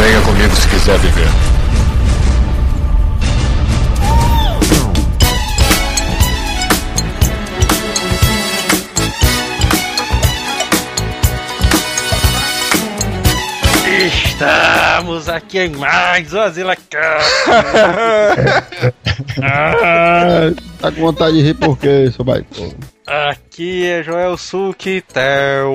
Venha comigo se quiser viver. Estamos aqui em mais uma Zila ah, tá com vontade de rir por quê, seu baitão? Aqui é Joel Suquitel.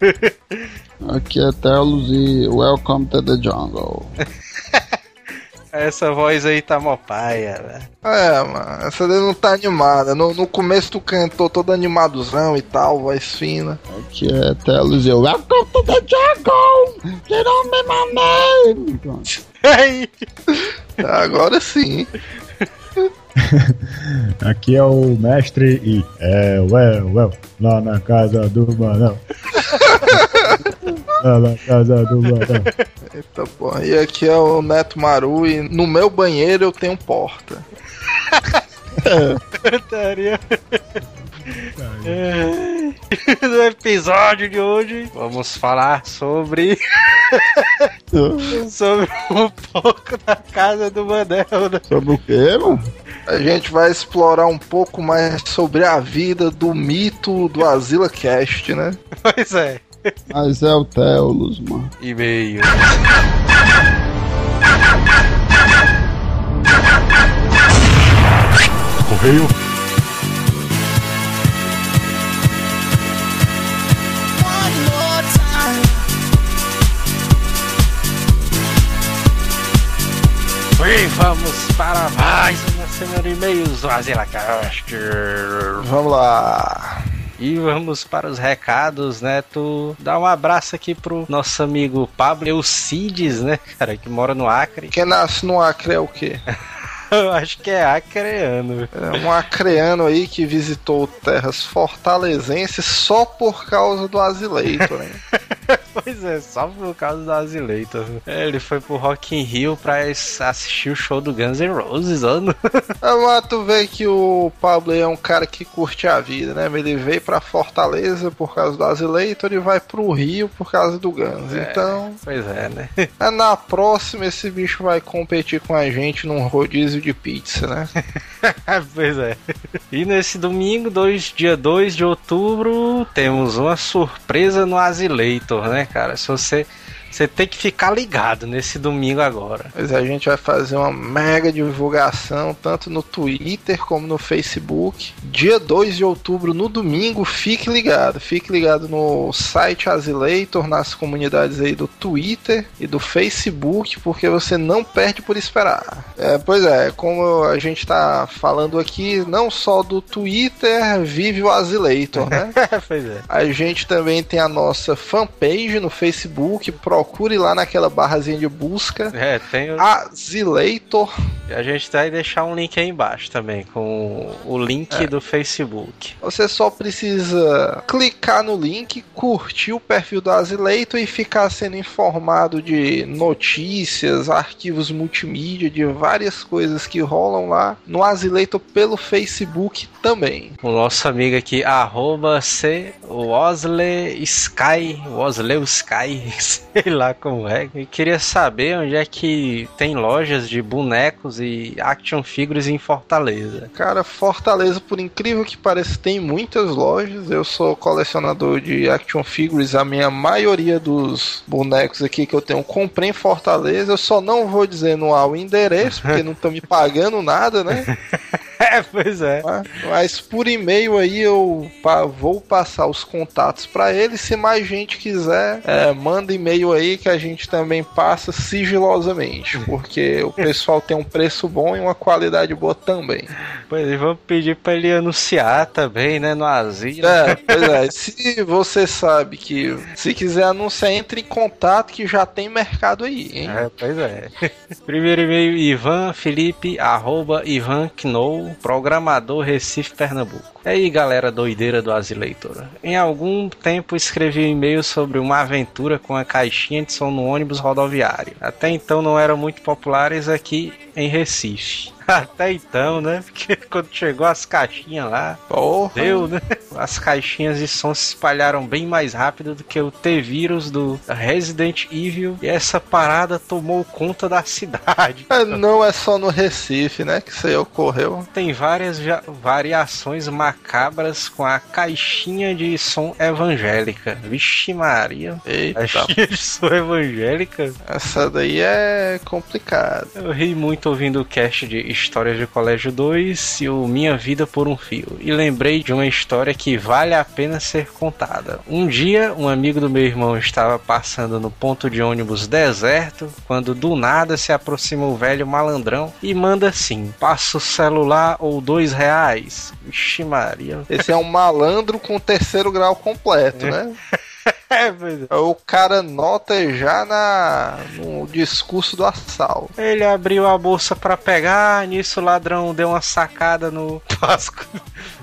Aqui é Telos e Welcome to the Jungle. Essa voz aí tá mó paia, velho. É, mano, essa daí não tá animada. No, no começo tu cantou todo animadozão e tal, voz fina. Aqui é Telos e Welcome to the Jungle! Get on me, my name! Aí. Agora sim. Aqui é o mestre e é, well, well, lá na casa do Manão. lá na casa do Manão. Eita porra. E aqui é o Neto Maru e no meu banheiro eu tenho porta. no episódio de hoje vamos falar sobre sobre um pouco da casa do Manel. Né? Sobre o quê, mano? A gente vai explorar um pouco mais sobre a vida do mito do Asila Cast, né? Pois é. Mas é o Telos, mano. E-mail. Correio. E vamos para mais uma semana e e-mails do Azila Cast. Vamos lá. E vamos para os recados, né? Tu dá um abraço aqui pro nosso amigo Pablo Eucides, né, cara, que mora no Acre. Quem nasce no Acre é o quê? Eu acho que é acreano. É um acreano aí que visitou terras fortalezenses só por causa do Azileito, né? pois é, só por causa do Azileito. É, ele foi pro Rock in Rio pra assistir o show do Guns N' Roses, ano. Ah, mas tu vê que o Pablo é um cara que curte a vida, né? Ele veio pra Fortaleza por causa do Azileito, ele vai pro Rio por causa do Guns. É, então, Pois é, né? é, na próxima esse bicho vai competir com a gente num rodízio de pizza, né? pois é. E nesse domingo, dois, dia 2 de outubro, temos uma surpresa no Azileitor, né, cara? Se você. Você tem que ficar ligado nesse domingo agora. Mas a gente vai fazer uma mega divulgação tanto no Twitter como no Facebook. Dia 2 de outubro, no domingo, fique ligado. Fique ligado no site Azileitor, nas comunidades aí do Twitter e do Facebook, porque você não perde por esperar. É, pois é, como a gente tá falando aqui, não só do Twitter vive o Azileitor, né? pois é. A gente também tem a nossa fanpage no Facebook. Procure lá naquela barrazinha de busca. É, tem o... Azileitor. A gente vai deixar um link aí embaixo também, com o link do Facebook. Você só precisa clicar no link, curtir o perfil do Azileitor e ficar sendo informado de notícias, arquivos multimídia, de várias coisas que rolam lá no Azileitor pelo Facebook também. O nosso amigo aqui, arroba C Wosley Sky, Wosley Sky, sei lá como é. Eu queria saber onde é que tem lojas de bonecos e action figures em Fortaleza. Cara, Fortaleza, por incrível que pareça, tem muitas lojas. Eu sou colecionador de action figures. A minha maioria dos bonecos aqui que eu tenho comprei em Fortaleza. Eu só não vou dizer no ao endereço, porque não estão me pagando nada, né? É, pois é. Mas, mas por e-mail aí eu pa- vou passar os contatos para eles. Se mais gente quiser, é, manda e-mail aí que a gente também passa sigilosamente, porque o pessoal tem um preço bom e uma qualidade boa também. Pois é, vamos pedir pra ele anunciar também, né, no asilo. É, pois é. Se você sabe que se quiser anunciar, entre em contato que já tem mercado aí, hein? É, pois é. Primeiro e-mail, Ivan Felipe, arroba Ivan Knou, programador Recife, Pernambuco. E aí, galera doideira do Azileitor. Em algum tempo escrevi um e-mail sobre uma aventura com a caixinha de som no ônibus rodoviário. Até então não eram muito populares aqui em Recife. Até então, né? Porque quando chegou as caixinhas lá, Porra. deu, né? as caixinhas de som se espalharam bem mais rápido do que o T-Vírus do Resident Evil e essa parada tomou conta da cidade. É, não é só no Recife, né, que isso aí ocorreu. Tem várias variações macabras com a caixinha de som evangélica. Vixe Maria. Eita, Caixinha de som evangélica? essa daí é complicada. Eu ri muito ouvindo o cast de Histórias de Colégio 2 e o Minha Vida por um Fio. E lembrei de uma história que vale a pena ser contada. Um dia, um amigo do meu irmão estava passando no ponto de ônibus deserto, quando do nada se aproxima o velho malandrão e manda assim: passa o celular ou dois reais. Vixe Maria. Esse é um malandro com terceiro grau completo, né? É, pois é. O cara nota já na, no discurso do assalto. Ele abriu a bolsa pra pegar, nisso o ladrão deu uma sacada no, pasco,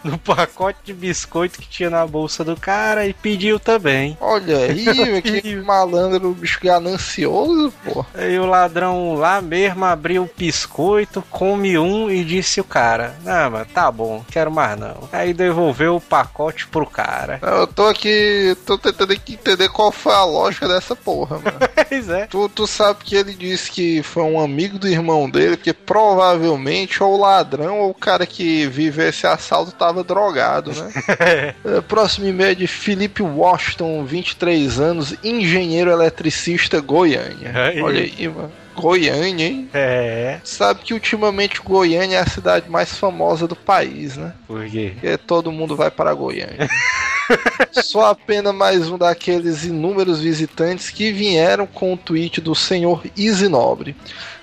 no pacote de biscoito que tinha na bolsa do cara e pediu também. Olha aí, que malandro, bicho ganancioso, pô. Aí o ladrão lá mesmo abriu o biscoito, come um e disse o cara: Não, mas tá bom, quero mais não. Aí devolveu o pacote pro cara. Eu tô aqui, tô tentando aqui entender qual foi a lógica dessa porra, mano. Pois é. Tu, tu sabe que ele disse que foi um amigo do irmão dele, porque provavelmente ou o ladrão ou o cara que vive esse assalto tava drogado, né? É, Próximo e-mail é de Felipe Washington, 23 anos, engenheiro eletricista Goiânia. Aí. Olha aí, mano. Goiânia, hein? É. Sabe que ultimamente Goiânia é a cidade mais famosa do país, né? Por quê? Porque todo mundo vai para Goiânia. Só apenas mais um daqueles inúmeros visitantes que vieram com o tweet do senhor Easy Nobre.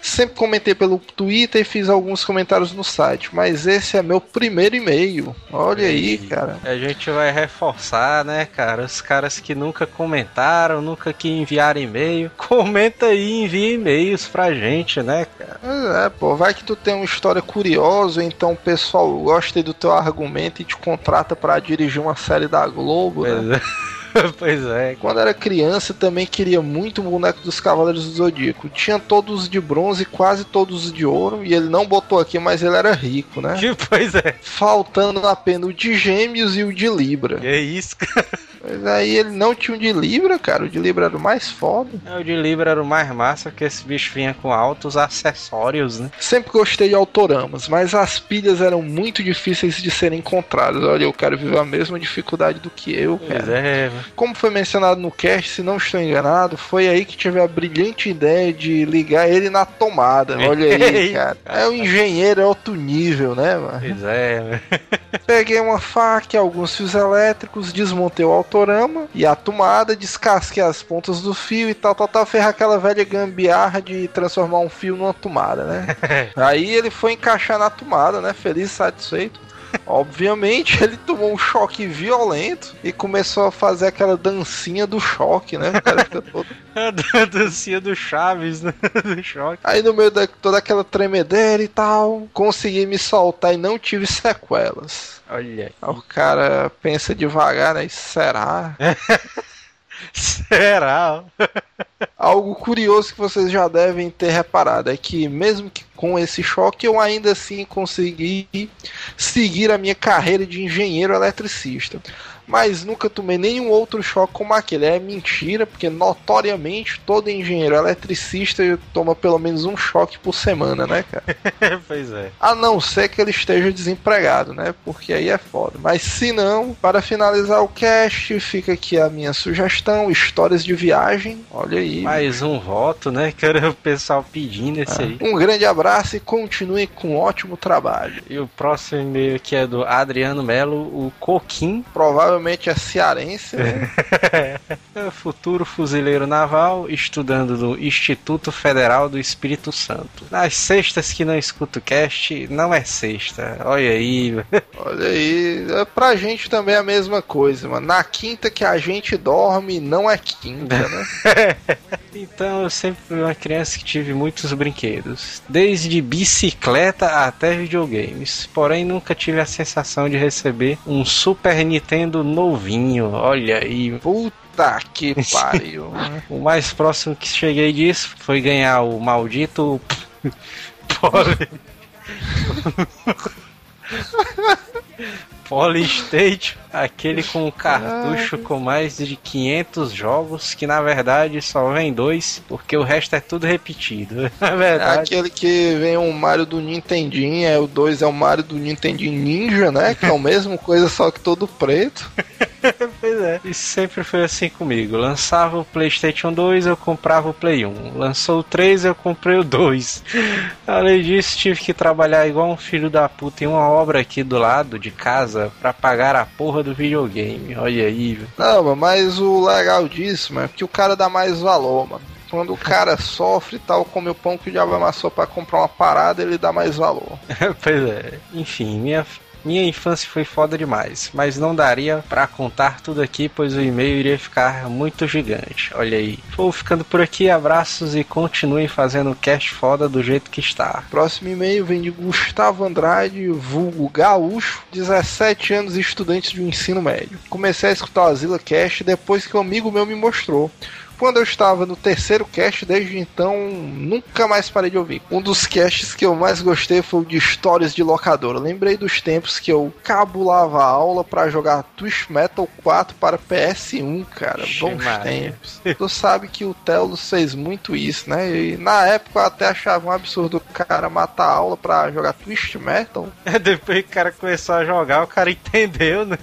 Sempre comentei pelo Twitter e fiz alguns comentários no site, mas esse é meu primeiro e-mail. Olha aí, cara. A gente vai reforçar, né, cara? Os caras que nunca comentaram, nunca que enviaram e-mail, comenta aí e envia e-mails pra gente, né, cara? Mas É, pô, vai que tu tem uma história curiosa, então o pessoal gosta do teu argumento e te contrata pra dirigir uma série da Globo, né? Pois é. pois é. Quando era criança, também queria muito o boneco dos Cavaleiros do Zodíaco. Tinha todos de bronze, quase todos de ouro, e ele não botou aqui, mas ele era rico, né? Pois é. Faltando apenas o de Gêmeos e o de Libra. Que isso, cara? Mas aí ele não tinha o de Libra, cara. O de Libra era o mais foda. É, O de Libra era o mais massa, porque esse bicho vinha com altos acessórios, né? Sempre gostei de autoramas, mas as pilhas eram muito difíceis de serem encontradas. Olha, o cara viveu a mesma dificuldade do que eu, cara. é. Como foi mencionado no cast, se não estou enganado, foi aí que tive a brilhante ideia de ligar ele na tomada. Olha aí, cara. É um engenheiro alto nível, né, mano? Pois é. Peguei uma faca alguns fios elétricos, desmontei o autorama e a tomada, descasquei as pontas do fio e tal, tal, tal, ferrar aquela velha gambiarra de transformar um fio numa tomada, né? Aí ele foi encaixar na tomada, né? Feliz satisfeito. Obviamente ele tomou um choque violento e começou a fazer aquela dancinha do choque, né? O cara fica todo A dancinha do Chaves, né? Do choque. Aí no meio da toda aquela tremedeira e tal, consegui me soltar e não tive sequelas. Olha aí. Aí o cara pensa devagar, né? Será? Será? Algo curioso que vocês já devem ter reparado é que, mesmo que com esse choque, eu ainda assim consegui seguir a minha carreira de engenheiro eletricista. Mas nunca tomei nenhum outro choque como aquele. É mentira, porque notoriamente todo engenheiro eletricista toma pelo menos um choque por semana, né, cara? pois é. A não ser que ele esteja desempregado, né? Porque aí é foda. Mas se não, para finalizar o cast, fica aqui a minha sugestão: histórias de viagem. Olha aí. Mais um voto, né? Que era o pessoal pedindo esse aí. Um grande abraço e continue com um ótimo trabalho. E o próximo e-mail aqui é do Adriano Melo, o Coquim. Provavelmente é cearense, né? É futuro fuzileiro naval, estudando no Instituto Federal do Espírito Santo. Nas sextas que não escuto cast, não é sexta. Olha aí. Olha aí. É pra gente também é a mesma coisa, mano. Na quinta que a gente dorme, não é quinta, né? Então eu sempre fui uma criança que tive muitos brinquedos, desde bicicleta até videogames. Porém nunca tive a sensação de receber um Super Nintendo novinho. Olha aí. Puta que pariu. O mais próximo que cheguei disso foi ganhar o maldito Polystation, aquele com cartucho com mais de 500 jogos, que na verdade só vem dois, porque o resto é tudo repetido. Na É verdade, aquele que vem um Mario do Nintendinho, é o 2 é o Mario do Nintendinho Ninja, né? Que é a mesma coisa, só que todo preto. pois é. E sempre foi assim comigo. Lançava o PlayStation 2, eu comprava o Play 1. Lançou o 3, eu comprei o 2. Além disso, tive que trabalhar igual um filho da puta em uma obra aqui do lado de casa pra pagar a porra do videogame. Olha aí, velho. Não, mas o legal disso, mano, é que o cara dá mais valor, mano. Quando o cara sofre e tal, come o pão que o diabo amassou pra comprar uma parada, ele dá mais valor. pois é. Enfim, minha. Minha infância foi foda demais, mas não daria pra contar tudo aqui, pois o e-mail iria ficar muito gigante. Olha aí. Vou ficando por aqui, abraços e continuem fazendo o cast foda do jeito que está. Próximo e-mail vem de Gustavo Andrade, vulgo gaúcho, 17 anos e estudante de ensino médio. Comecei a escutar o Azila Cast depois que um amigo meu me mostrou. Quando eu estava no terceiro cast, desde então nunca mais parei de ouvir. Um dos casts que eu mais gostei foi o de histórias de locadora. Lembrei dos tempos que eu cabulava a aula para jogar Twist Metal 4 para PS1, cara. Bons Maria. tempos. Tu sabe que o Telos fez muito isso, né? E na época eu até achava um absurdo o cara matar a aula para jogar Twist Metal. Depois que o cara começou a jogar, o cara entendeu, né?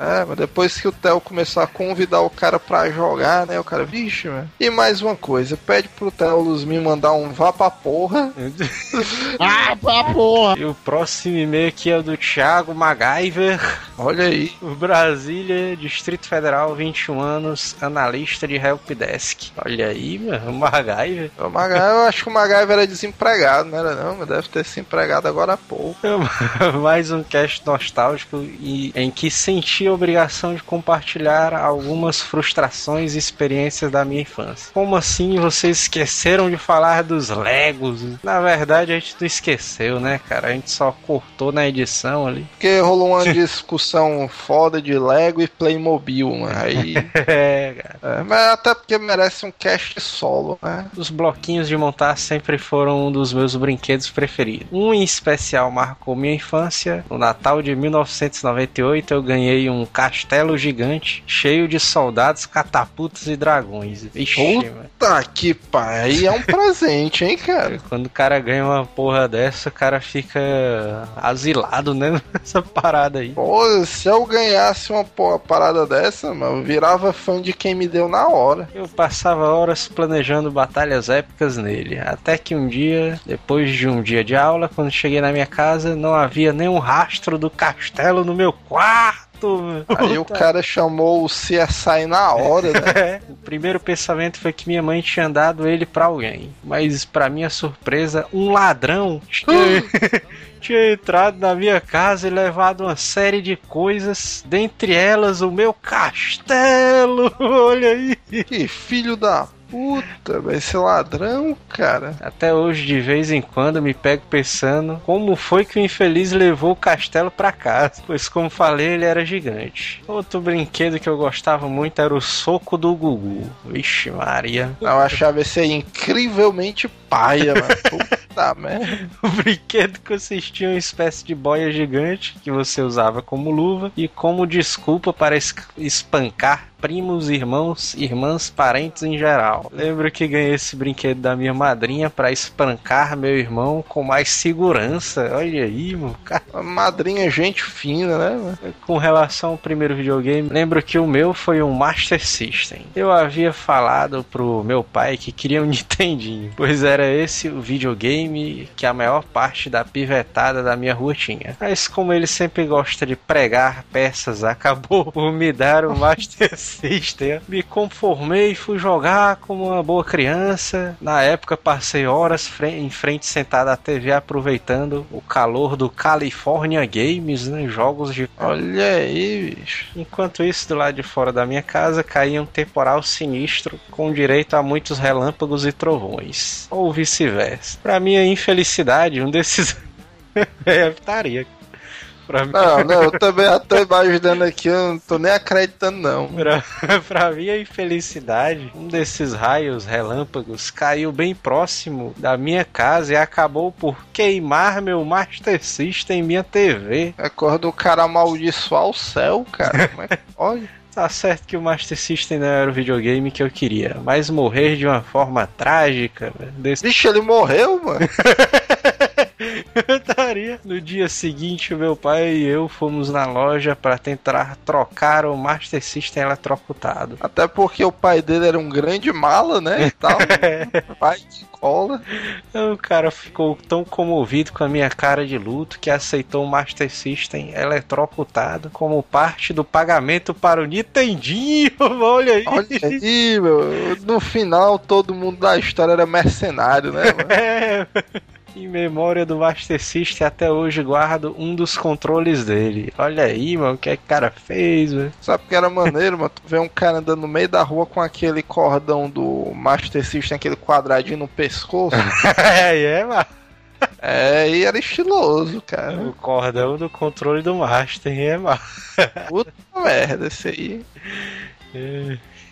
É, mas depois que o Theo começou a convidar o cara pra jogar, né? O cara, vixe, mano. E mais uma coisa, pede pro Telos me mandar um vá pra porra. Ah, pra porra. E o próximo e-mail aqui é o do Thiago MacGyver, Olha aí. Brasília, Distrito Federal, 21 anos, analista de Helpdesk. Olha aí, mano, o MacGyver. O Maga- eu acho que o MacGyver era desempregado, não era não? Mas deve ter se empregado agora há pouco. Mais um cast nostálgico e, em que senti a obrigação de compartilhar algumas frustrações e experiências da minha infância. Como assim vocês esqueceram de falar dos Legos? Na verdade, a gente não esqueceu, né, cara? A gente só cortou na edição ali. Porque rolou uma discussão foda de Lego e Playmobil, mano. Aí. É, cara. é, mas até porque merece um cast solo, né? Os bloquinhos de montar sempre foram um dos meus brinquedos preferidos. Um em especial marcou minha infância. No Natal de 1998 eu ganhei um castelo gigante cheio de soldados, catapultas e dragões. Ixi, Puta mano. Tá que pai, aí é um presente, hein, cara? Quando o cara ganha uma porra dessa, o cara fica asilado, né? Nessa parada aí. Pô, se eu ganhasse uma porra parada dessa, mano, eu virava fã de quem me deu na hora. Eu passava horas planejando batalhas épicas nele, até que um dia, depois de um dia de aula, quando cheguei na minha casa, não havia nenhum rastro do castelo no meu quarto. Aí o cara chamou o CSI na hora, né? É, o primeiro pensamento foi que minha mãe tinha dado ele pra alguém, mas pra minha surpresa, um ladrão tinha, tinha entrado na minha casa e levado uma série de coisas, dentre elas o meu castelo. Olha aí. Que filho da puta, vai ser ladrão, cara. Até hoje, de vez em quando, me pego pensando como foi que o infeliz levou o castelo pra casa. Pois, como falei, ele era gigante. Outro brinquedo que eu gostava muito era o soco do Gugu. Vixe, Maria. Eu achava esse aí incrivelmente paia, mano. Puta merda. O brinquedo consistia em uma espécie de boia gigante que você usava como luva e como desculpa para es- espancar primos, irmãos, irmãs, parentes em geral. Lembro que ganhei esse brinquedo da minha madrinha para espancar meu irmão com mais segurança. Olha aí, mano. Cara, madrinha, gente fina, né? mano? Com relação ao primeiro videogame, lembro que o meu foi um Master System. Eu havia falado pro meu pai que queria um Nintendinho, pois era esse o videogame que a maior parte da pivetada da minha rua tinha. Mas como ele sempre gosta de pregar peças, acabou por me dar o Master System. Me conformei e fui jogar como uma boa criança. Na época passei horas em frente sentado à TV aproveitando o calor do California Games, né? Jogos de Olha aí, bicho. Enquanto isso, do lado de fora da minha casa caía um temporal sinistro com direito a muitos relâmpagos e trovões. Ou vice-versa. Pra minha infelicidade, um desses. é, estaria. Não, não, eu também tô imaginando aqui, eu não tô nem acreditando, não. pra, pra minha infelicidade, um desses raios relâmpagos caiu bem próximo da minha casa e acabou por queimar meu Master System em minha TV. Acorda o cara amaldiçoar o céu, cara. Como é que pode? Tá certo que o Master System não era o videogame que eu queria, mas morrer de uma forma trágica, velho, desse Vixe, ele morreu, mano. Eu estaria. No dia seguinte, meu pai e eu fomos na loja para tentar trocar o Master System eletrocutado. Até porque o pai dele era um grande mala, né? E tal. pai de cola. O cara ficou tão comovido com a minha cara de luto que aceitou o Master System eletrocutado como parte do pagamento para o Nintendinho. Olha aí. Olha aí, meu. No final, todo mundo da história era mercenário, né, mano? É. Em memória do Master System, até hoje guardo um dos controles dele. Olha aí, mano, o que é que o cara fez, velho? Sabe que era maneiro, mano? Tu vê um cara andando no meio da rua com aquele cordão do Master System, aquele quadradinho no pescoço. É, é, mano. é, e era estiloso, cara. O cordão do controle do Master, é, mano. Puta merda, esse aí.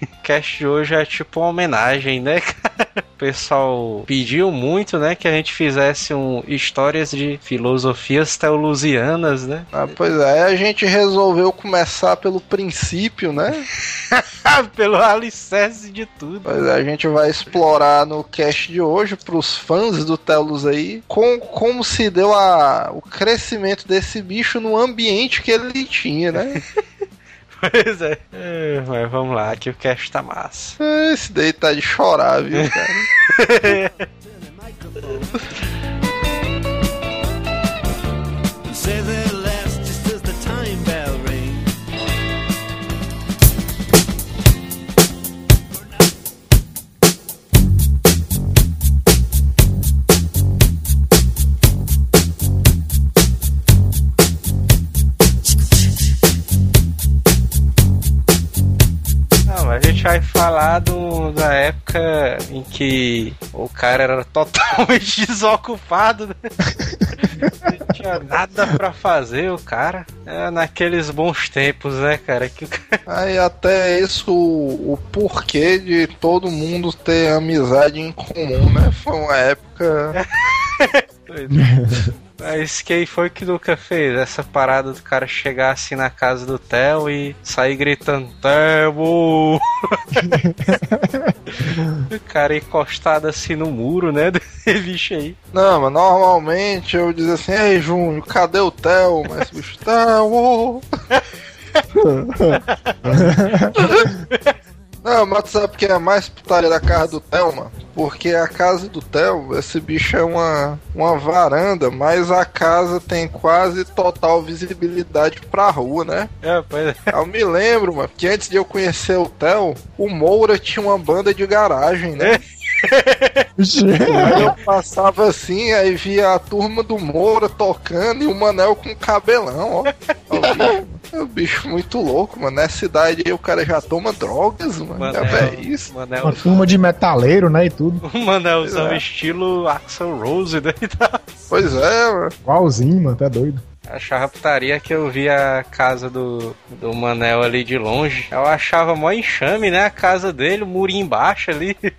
O cast de hoje é tipo uma homenagem, né, cara? O pessoal pediu muito, né, que a gente fizesse um histórias de filosofias teolusianas, né? Ah, pois é, a gente resolveu começar pelo princípio, né? Pelo alicerce de tudo. Pois é, a gente vai explorar no cast de hoje pros fãs do Telos aí com, como se deu a, o crescimento desse bicho no ambiente que ele tinha, né? Pois é. É, Mas vamos lá, que o cast tá massa. Esse daí tá de chorar, viu, cara? Gente vai falar do, da época em que o cara era totalmente desocupado, né? Não tinha nada pra fazer, o cara. É naqueles bons tempos, né, cara? Que. Aí até isso, o, o porquê de todo mundo ter amizade em comum, né? Foi uma época. Mas quem foi que nunca fez essa parada do cara chegar assim na casa do Theo e sair gritando Theo! o cara encostado assim no muro, né? Desse bicho aí. Não, mas normalmente eu dizia assim, ei Júnior, cadê o Theo? Mas o bicho, Theo! Não, mas sabe porque é a mais putaria da casa do Theo, mano? Porque a casa do Theo, esse bicho é uma, uma varanda, mas a casa tem quase total visibilidade pra rua, né? É, pois é. Eu me lembro, mano, que antes de eu conhecer o Theo, o Moura tinha uma banda de garagem, né? Aí eu passava assim, aí via a turma do Moura tocando e o Manel com cabelão, ó. Ó, O bicho, é um bicho muito louco, mano. Nessa idade aí o cara já toma drogas, mano. Manel, é isso. Manel, Uma turma de metaleiro, né? E tudo. o Manelzão É. estilo Axel Rose, né? Pois é, mano. Igualzinho, mano, tá doido. Achava putaria que eu via a casa do, do Manel ali de longe. Eu achava mó enxame, né? A casa dele, o murinho embaixo ali.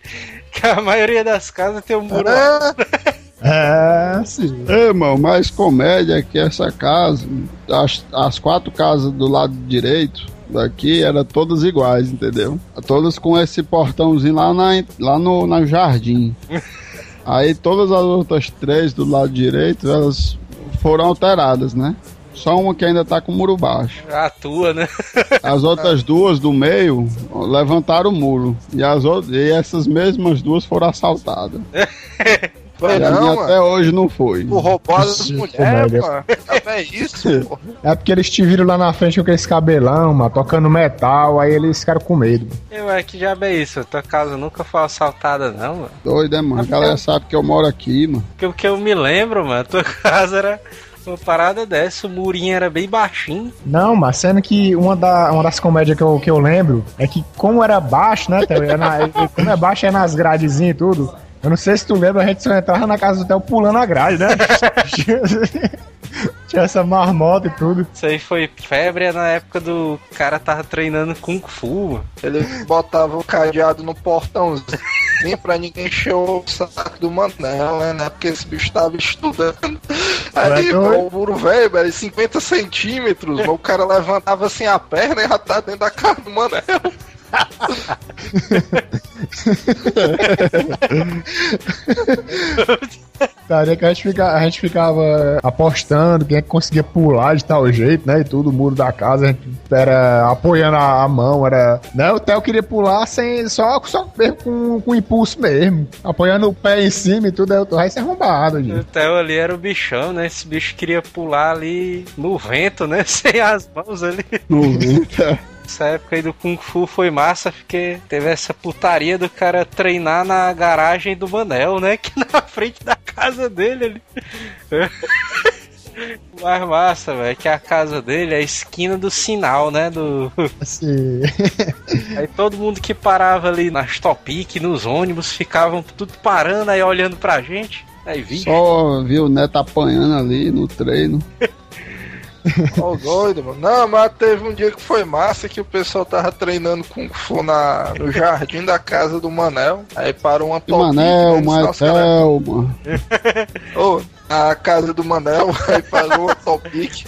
Que a maioria das casas tem um muro. É, É, sim. É, irmão, mais comédia que essa casa. As, as quatro casas do lado direito daqui eram todas iguais, entendeu? Todas com esse portãozinho lá, na, lá no, no jardim. Aí todas as outras três do lado direito, elas foram alteradas, né? Só uma que ainda tá com o muro baixo. A tua, né? As outras duas do meio levantaram o muro. E, as outras, e essas mesmas duas foram assaltadas. foi não, até hoje não foi. Por roubada das mulheres, mano. É isso, pô. É porque eles te viram lá na frente com aquele cabelão, mano, tocando metal, aí eles ficaram com medo. Eu, é que diabo é isso? Tua casa nunca foi assaltada, não, mano. Doido, é, mano? A galera sabe que eu moro aqui, mano. Porque o que eu me lembro, mano, tua casa era uma parada dessa, o murinho era bem baixinho. Não, mas sendo que uma, da, uma das comédias que eu, que eu lembro é que como era baixo, né, Theo? Era na- como é baixo é nas gradezinhas e tudo. Eu não sei se tu lembra, a gente só entrava na casa do Theo pulando a grade, né? Tinha essa marmota e tudo. Isso aí foi febre na época do cara tava treinando Kung Fu. Ele botava o cadeado no portãozinho pra ninguém encher o saco do Manel, né? Porque esse bicho tava estudando. Aí, Vai, pô, o muro velho, velho, 50 centímetros, o cara levantava assim a perna e já tá dentro da cara do Manel. Daria que a gente, fica, a gente ficava apostando quem é que conseguia pular de tal jeito, né? E tudo, o muro da casa, a gente era apoiando a, a mão, era. Né? O Theo queria pular sem. Só, só mesmo com, com impulso mesmo. Apoiando o pé em cima e tudo, aí o resto é arrombado, O gente. Theo ali era o bichão, né? Esse bicho queria pular ali no vento, né? Sem as mãos ali. No Vita. Essa época aí do Kung Fu foi massa, porque teve essa putaria do cara treinar na garagem do Manel, né? Que na frente da casa dele ali. Mais massa, velho, que a casa dele é a esquina do sinal, né? Do... Assim, Aí todo mundo que parava ali nas Topic, nos ônibus, ficavam tudo parando aí olhando pra gente. Aí vi. Só viu o Neto apanhando ali no treino. Ó, doido, mano. Não, mas teve um dia que foi massa que o pessoal tava treinando Kung Fu na, no jardim da casa do Manel. Aí parou uma Topic, Manel, né, disse, "Nossa, cara, Martel, Ô, a casa do Manel, aí parou a Topic.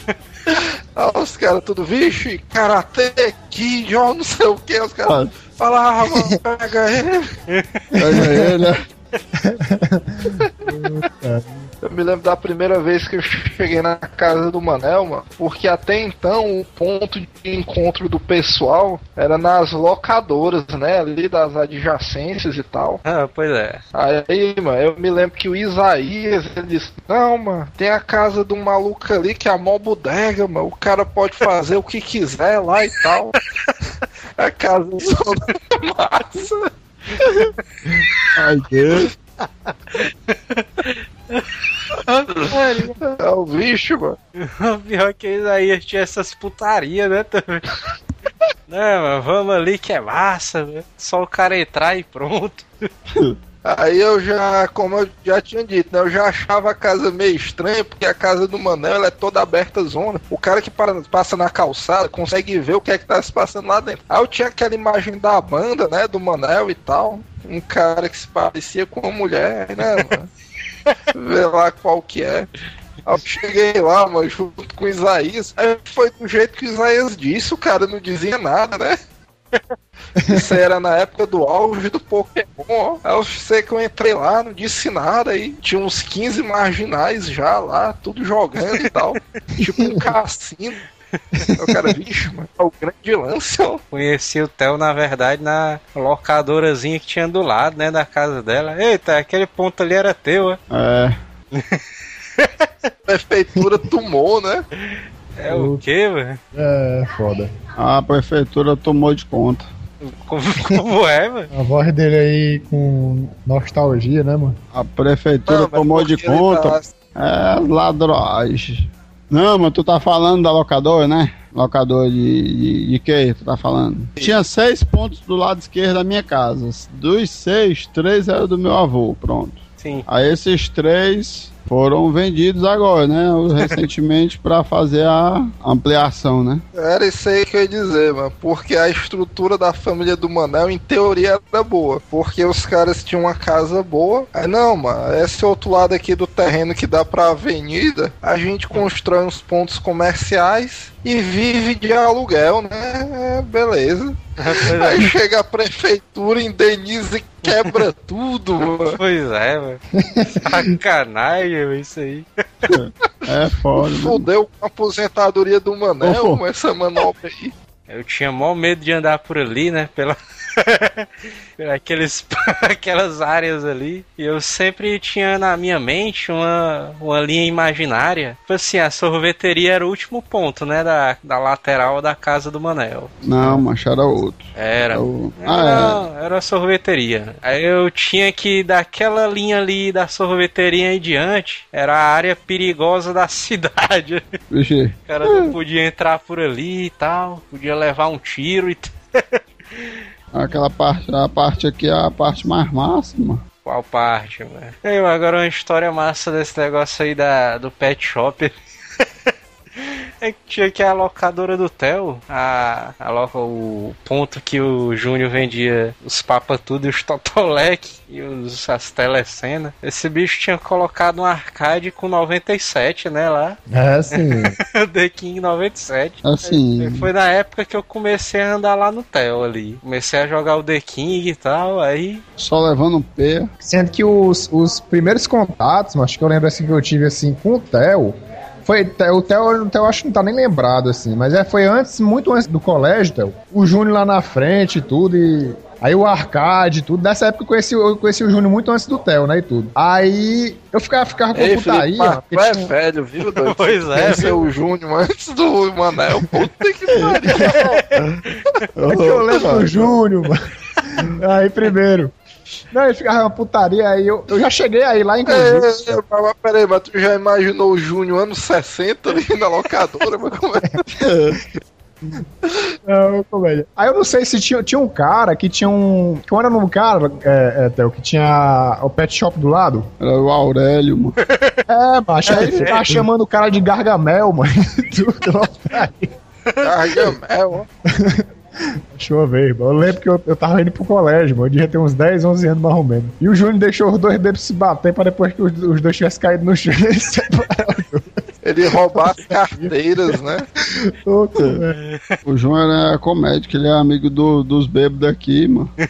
Aí os caras tudo, vixe, karatê, kid, ó, não sei o que, os caras falavam, pega ele. Pega ele. Eu me lembro da primeira vez que eu cheguei na casa do Manel, mano, porque até então o ponto de encontro do pessoal era nas locadoras, né, ali das adjacências e tal. Ah, pois é. Aí, mano, eu me lembro que o Isaías, ele disse, não, mano, tem a casa do maluco ali que é a mó bodega, mano, o cara pode fazer o que quiser lá e tal. a casa só massa. Ai, Deus. É o bicho, mano. O pior que Isaías tinha essas putarias, né, também. Não, mas vamos ali que é massa, velho. Só o cara entrar e pronto. Aí eu já, como eu já tinha dito, né, eu já achava a casa meio estranha, porque a casa do Manel ela é toda aberta zona. O cara que para- passa na calçada consegue ver o que é que tá se passando lá dentro. Aí eu tinha aquela imagem da banda, né, do Manel e tal. Um cara que se parecia com uma mulher, né, mano? Vê lá qual que é. Aí eu cheguei lá, mano, junto com o Isaías. Aí foi do jeito que o Isaías disse, o cara não dizia nada, né? Isso aí era na época do auge do Pokémon. Aí eu sei que eu entrei lá, não disse nada aí. Tinha uns 15 marginais já lá, tudo jogando e tal. tipo um cassino. O cara, bicho, mano, é o grande lance, ó. Conheci o Theo, na verdade, na locadorazinha que tinha do lado, né, da casa dela. Eita, aquele ponto ali era teu, é? É. Prefeitura tomou, né? É o quê, velho? é foda. A prefeitura tomou de conta. Como, como é, velho? A voz dele aí com nostalgia, né, mano? A prefeitura Não, tomou de conta. tá- É ladrões. Não, mas tu tá falando da locadora, né? Locador de, de, de que tu tá falando? Tinha seis pontos do lado esquerdo da minha casa. Dos seis, três eram do meu avô, pronto. Sim. Aí esses três foram vendidos agora, né? Recentemente pra fazer a ampliação, né? Era isso aí que eu ia dizer, mano. Porque a estrutura da família do Manel, em teoria, era boa. Porque os caras tinham uma casa boa. Aí, não, mano, esse outro lado aqui do terreno que dá pra avenida, a gente constrói uns pontos comerciais e vive de aluguel, né? É, beleza. Aí é, chega a prefeitura, indeniza e quebra tudo, mano. pois é, velho. Sacanagem, velho, isso aí. É foda. né? Fudeu com a aposentadoria do Manel, com essa manobra aí. Eu tinha mó medo de andar por ali, né? Pela. aqueles, aquelas áreas ali. E eu sempre tinha na minha mente uma, uma linha imaginária. Tipo assim, a sorveteria era o último ponto, né? Da, da lateral da casa do Manel. Não, macho, era outro. Era. Era o- Era, Ah, era a sorveteria. Aí eu tinha que, daquela linha ali da sorveteria em diante, era a área perigosa da cidade. é. Vixe, O cara não podia entrar por ali e tal, podia levar um tiro e t... aquela parte, a parte aqui é a parte mais máxima. Qual parte, velho? Agora uma história massa desse negócio aí da, do pet shop. É que tinha que a locadora do Theo, a, a loca, o ponto que o Júnior vendia os papas tudo e os Totolec e os, as telecenas. Esse bicho tinha colocado um arcade com 97, né, lá. É, sim. The King 97. Assim, Foi na época que eu comecei a andar lá no Theo ali. Comecei a jogar o The King e tal, aí. só levando um pé. Sendo que os, os primeiros contatos, mas acho que eu lembro assim que eu tive assim com o Theo. Foi, o Theo, o Theo acho que não tá nem lembrado, assim, mas é, foi antes, muito antes do colégio, Theo. O Júnior lá na frente e tudo, e Aí o arcade, e tudo. Nessa época eu conheci, eu conheci o Júnior muito antes do Theo, né? E tudo. Aí eu ficava, ficava com Ei, putaria. Felipe, mas porque tu é tinha- velho, viu, doido? Pois é, Esse é o Júnior antes do Manel. Puta que pariu. É que eu lembro do Júnior, mano. Aí primeiro. Não, ele ficava uma putaria aí. Eu, eu já cheguei aí lá, inclusive. É, é, mas peraí, mas tu já imaginou o Júnior anos 60 ali na locadora? Mas como é? Não, comédia. Aí eu não sei se tinha, tinha um cara que tinha um. Que era num cara, é, é, Theo, que tinha o pet shop do lado. Era o Aurélio, mano. É, macho. Aí ele ficava chamando o cara de Gargamel, mano. Gargamel, ó. Deixa eu ver, irmão. Eu lembro que eu, eu tava indo pro colégio, mano. Eu devia ter uns 10, 11 anos mais ou menos. E o Júnior deixou os dois bebês se bater pra depois que os, os dois tivessem caído no chão. Eles separaram. Ele roubar as carteiras, né? Cara. O João era comédia, que ele é amigo do, dos bêbados daqui, mano. É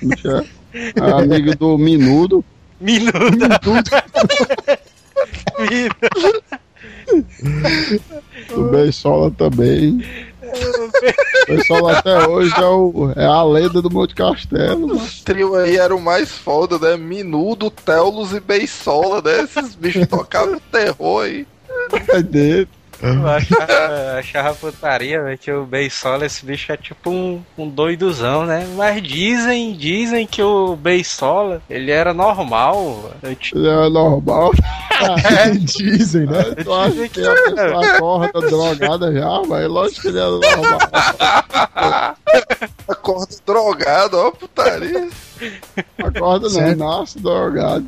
é amigo do Minudo. Minuda! Do Beisola também. O Beisola até hoje é, o, é a lenda do Monte Castelo. Esse trio aí era o mais foda, né? Minudo, Telos e Beisola, né? Esses bichos tocavam terror aí. É dele. Eu achava, achava putaria, velho, que o Beisola, esse bicho é tipo um, um doidozão, né? Mas dizem, dizem que o Beisola, ele era normal. Te- Ele é normal. Dizem, né? Tu acha que a pessoa acorda drogada já, mas lógico que ele é normal. Acorda drogado, ó, putaria. Acorda não, Certo. nasce drogado.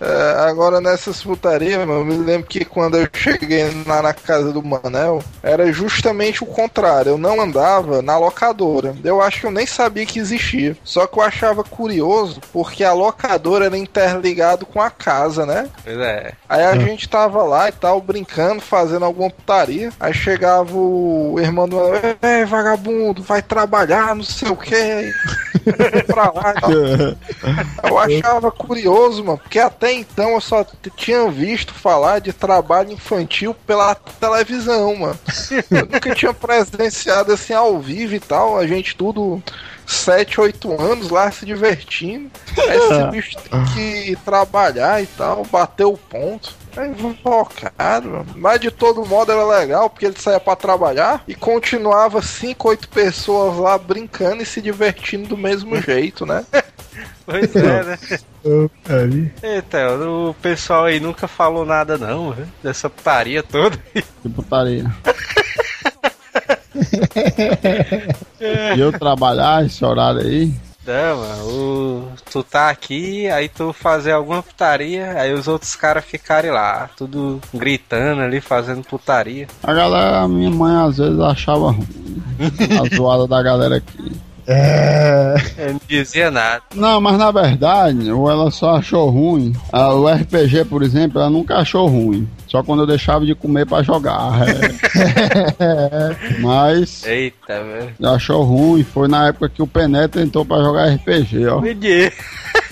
É, agora nessas putarias, mano, eu me lembro que quando eu cheguei lá na casa do Manel, era justamente o contrário. Eu não andava na locadora. Eu acho que eu nem sabia que existia. Só que eu achava curioso porque a locadora era interligado com a casa, né? Pois é. Aí a gente tava lá e tal, brincando, fazendo alguma putaria. Aí chegava o irmão do Manel, ei, vagabundo, vai trabalhar, não sei o que. pra lá e tal. Eu achava curioso, mano, porque até então eu só tinha visto falar de trabalho infantil pela televisão, mano. Eu nunca tinha presenciado assim ao vivo e tal, a gente tudo 7, 8 anos lá se divertindo. Aí esse bicho tem que trabalhar e tal, bater o ponto. É invocado, mano. Mas de todo modo era legal, porque ele saía pra trabalhar e continuava 5, 8 pessoas lá brincando e se divertindo do mesmo jeito, né? Pois é, né? Eita, o pessoal aí nunca falou nada não, viu? dessa putaria toda. Que putaria. e eu trabalhar esse horário aí. Não, mano, o- tu tá aqui, aí tu fazer alguma putaria, aí os outros caras ficarem lá, tudo gritando ali, fazendo putaria. A galera, a minha mãe às vezes achava ruim. A zoada da galera aqui. É. Eu não dizia nada. Não, mas na verdade, ou ela só achou ruim. Ah, o RPG, por exemplo, ela nunca achou ruim. Só quando eu deixava de comer pra jogar. é. mas Eita, velho. achou ruim. Foi na época que o Penetra entrou pra jogar RPG, ó. Entendi.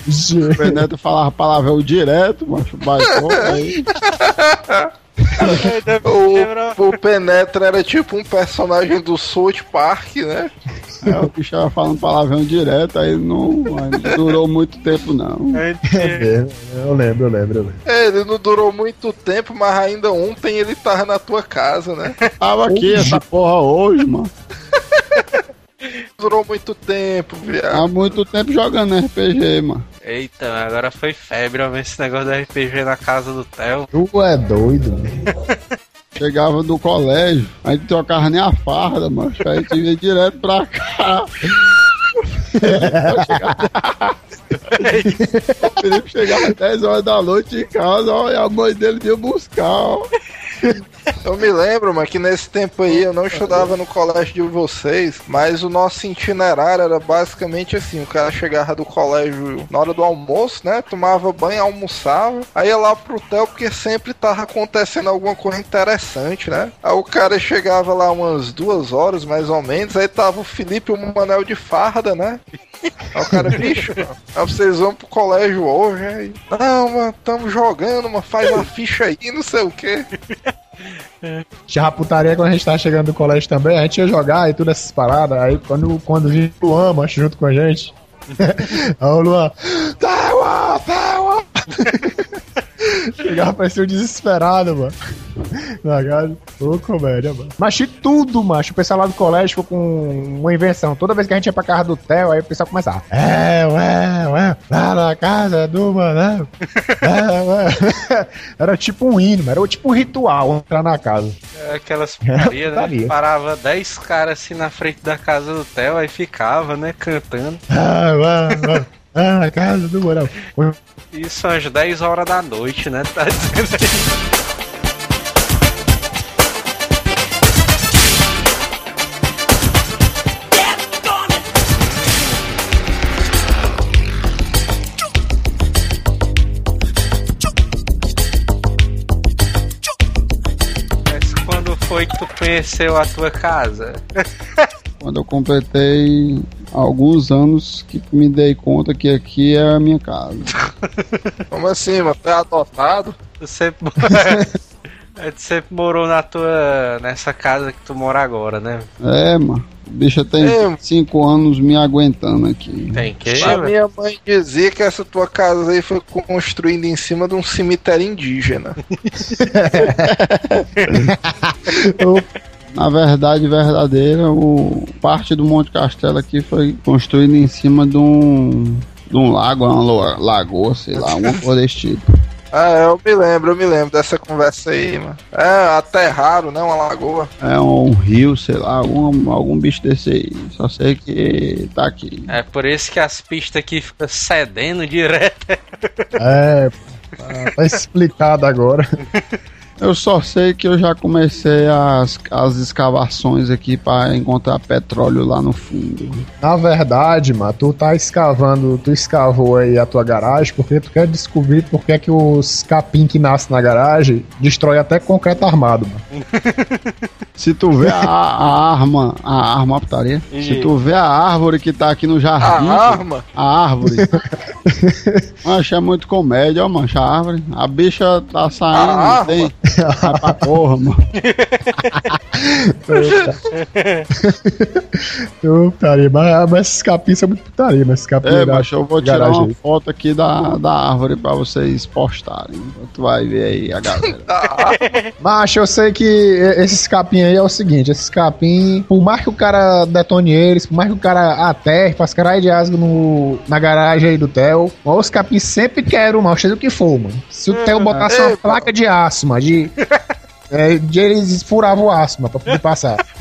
O Penetra falava palavrão direto, macho, baixou, aí O, o Penetra era tipo um personagem do South Park, né? aí o bicho tava falando palavrão direto, aí não, aí não durou muito tempo, não. É, eu lembro, eu lembro, eu lembro. Ele não durou muito tempo, mas ainda ontem ele tava na tua casa, né? Tava aqui essa porra hoje, mano. Durou muito tempo, viado. Há muito tempo jogando RPG, mano. Eita, agora foi febre, ó, ver esse negócio do RPG na casa do Theo. Tu é doido, mano. Chegava do colégio, a gente trocava nem a farda, mano. Aí a gente ia direto pra cá. o Felipe chegava às 10 horas da noite em casa, ó, e a mãe dele vinha buscar, ó. Eu me lembro, mas que nesse tempo aí eu não estudava no colégio de vocês, mas o nosso itinerário era basicamente assim: o cara chegava do colégio na hora do almoço, né? Tomava banho, almoçava, aí ia lá pro hotel porque sempre tava acontecendo alguma coisa interessante, né? Aí o cara chegava lá umas duas horas mais ou menos, aí tava o Felipe e o Manel de farda, né? Aí o cara, bicho, mano, vocês vão pro colégio hoje, aí. Não, mano, tamo jogando, mano, faz uma ficha aí, não sei o quê. Tinha putaria quando a gente tava chegando do colégio também, a gente ia jogar e tudo essas paradas. Aí quando, quando vinha o Luan, junto com a gente. aí o Luan, Taiwan, Taiwan! Chegava parecia um desesperado, mano. Na casa. Ô, comédia, mano. Mas de tudo, macho. O pessoal lá do colégio ficou com uma invenção. Toda vez que a gente ia pra casa do Theo, aí o pessoal começava. É, ué, ué, lá na casa do Manel. É, ué. Era tipo um hino, era tipo um ritual entrar na casa. É Aquelas putarias, né? putaria. Parava 10 caras assim na frente da casa do Theo, aí ficava, né, cantando. Ah, ué, ué. Ah, na casa do Manel. Isso às 10 horas da noite, né? Tá dizendo aí. Mas quando foi que tu conheceu a tua casa? Quando eu completei alguns anos que me dei conta que aqui é a minha casa. Como assim, mano? Tu é adotado? Tu sempre, É, tu sempre morou na tua. nessa casa que tu mora agora, né? É, mano. O bicho tem É. cinco anos me aguentando aqui. Tem que. A minha mãe dizia que essa tua casa aí foi construída em cima de um cemitério indígena. Na verdade verdadeira, o parte do Monte Castelo aqui foi construído em cima de um, de um lago, uma lo- lagoa, sei lá, uma coisa desse tipo. Ah, eu me lembro, eu me lembro dessa conversa aí, mano. É, aterraram, né? Uma lagoa. É um rio, sei lá, algum, algum bicho desse aí. Só sei que tá aqui. É por isso que as pistas aqui ficam cedendo direto. É, tá- tá explicado agora. Eu só sei que eu já comecei as, as escavações aqui para encontrar petróleo lá no fundo. Na verdade, mano, tu tá escavando, tu escavou aí a tua garagem porque tu quer descobrir por que é que os capim que nascem na garagem destrói até concreto armado, mano. Se tu vê a, a arma, a arma, a putaria. Se tu vê a árvore que tá aqui no A jardim. arma? A árvore. Mancha, é muito comédia, ó, mancha, a árvore. A bicha tá saindo, A não tem. Vai pra porra, mano. Eu putaria, mas, mas esses capim são muito putaria, mas esses capim É, macho, eu vou tirar garagem uma foto aqui da, da árvore pra vocês postarem. Tu vai ver aí a galera. Macho, eu sei que esses capim aí é o seguinte, esses capim, por mais que o cara detone eles, por mais que o cara aterre, faça caralho de asgo no, na garagem aí do Theo, os capim sempre querem, mal, seja o que for, mano. Se o Theo botasse uma placa de aço, mano, de... É, de eles furavam o aço, mano, pra poder passar.